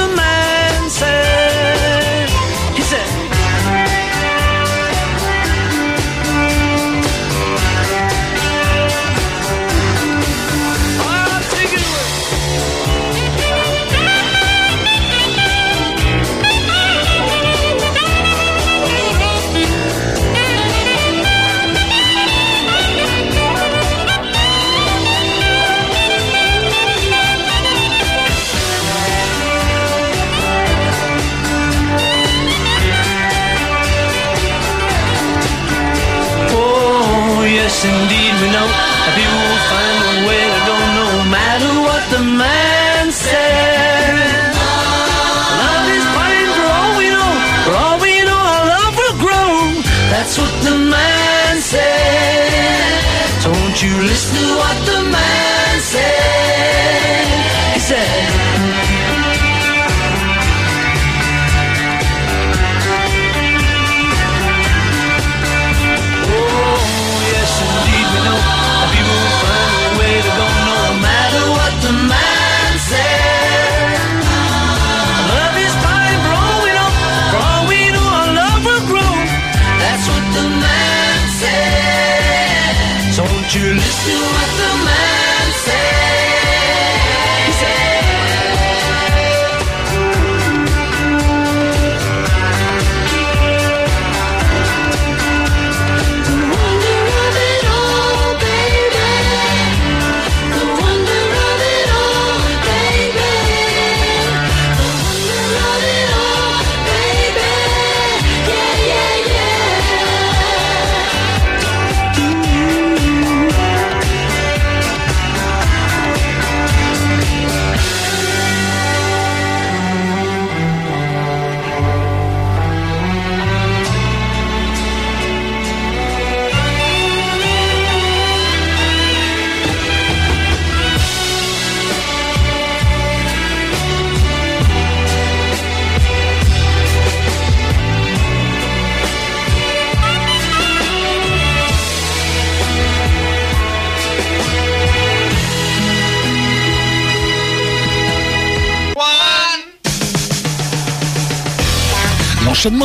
B: you listen to what the man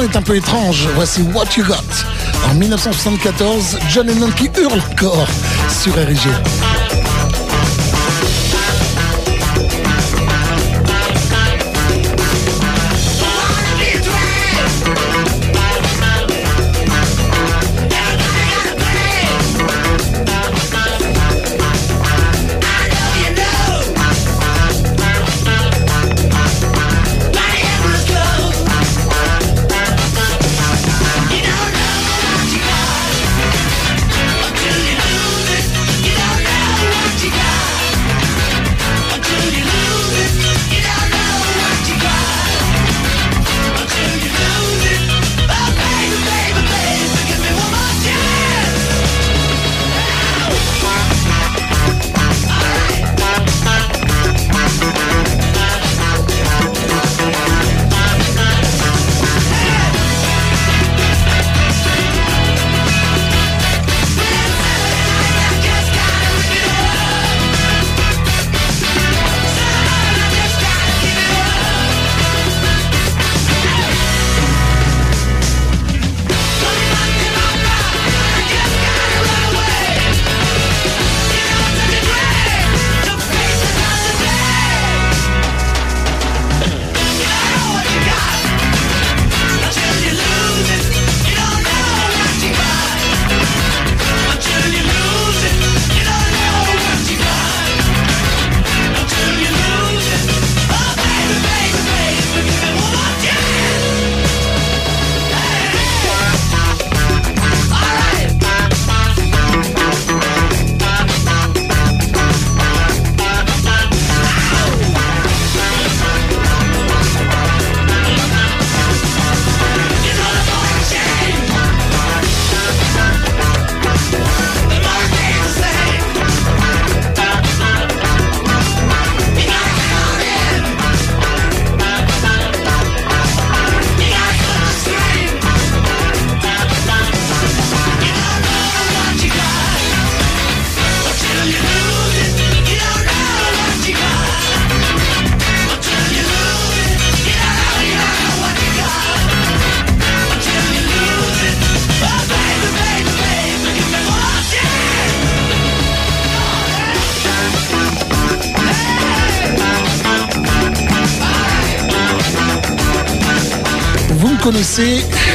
B: est un peu étrange. Voici What You Got. En 1974, John Lennon qui hurle encore sur RG.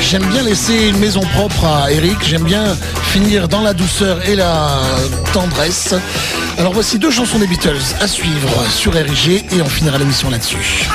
B: J'aime bien laisser une maison propre à Eric, j'aime bien finir dans la douceur et la tendresse. Alors voici deux chansons des Beatles à suivre sur RG et on finira l'émission là-dessus.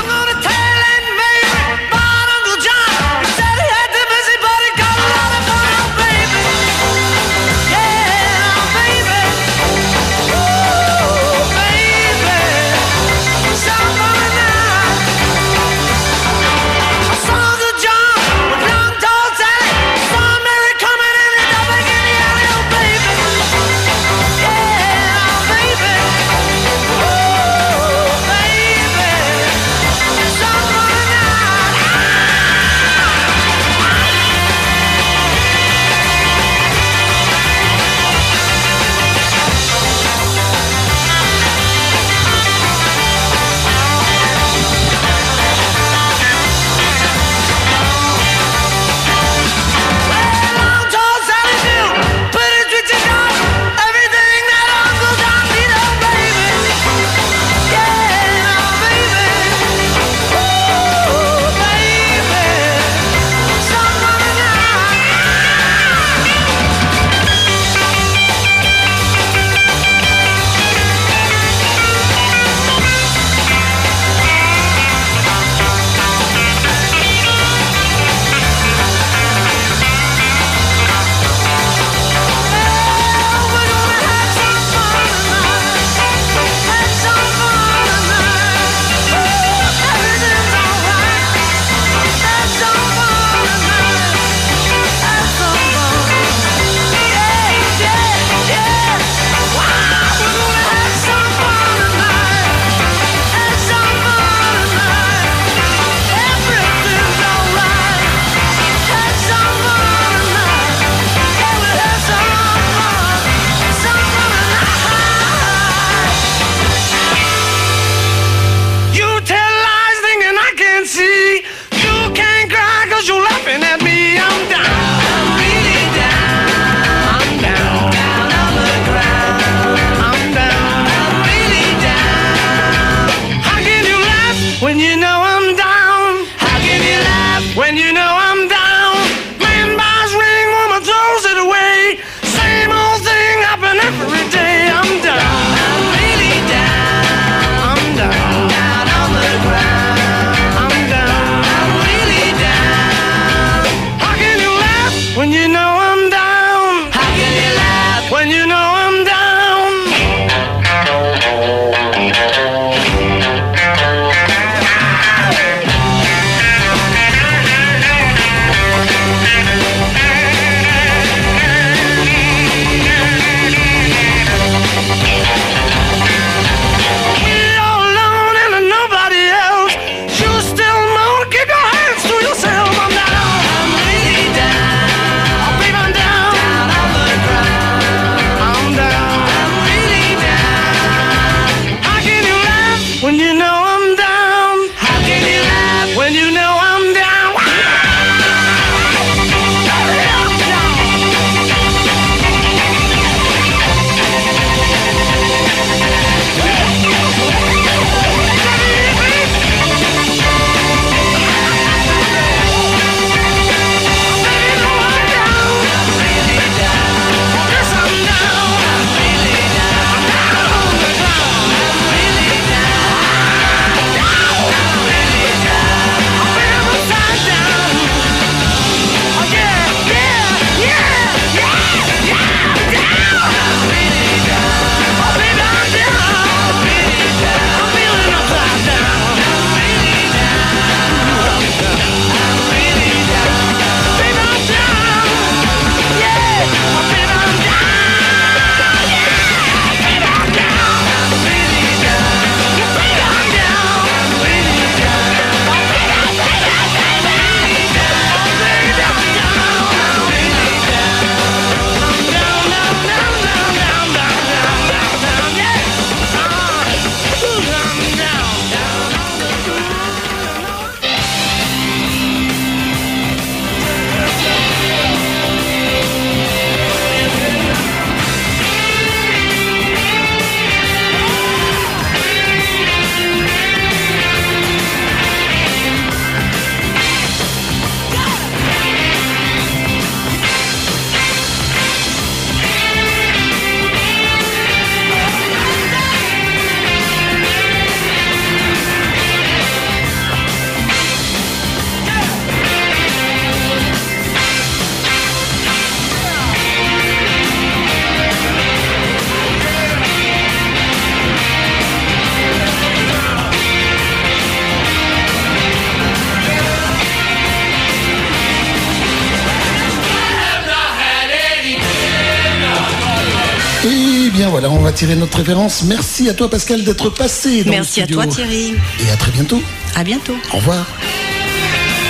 A: Tirer notre référence. Merci à toi Pascal d'être passé dans
C: Merci
A: le
C: à toi Thierry.
A: Et à très bientôt.
C: À bientôt.
A: Au revoir.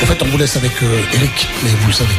A: En fait, on vous laisse avec euh, Eric, mais vous le savez.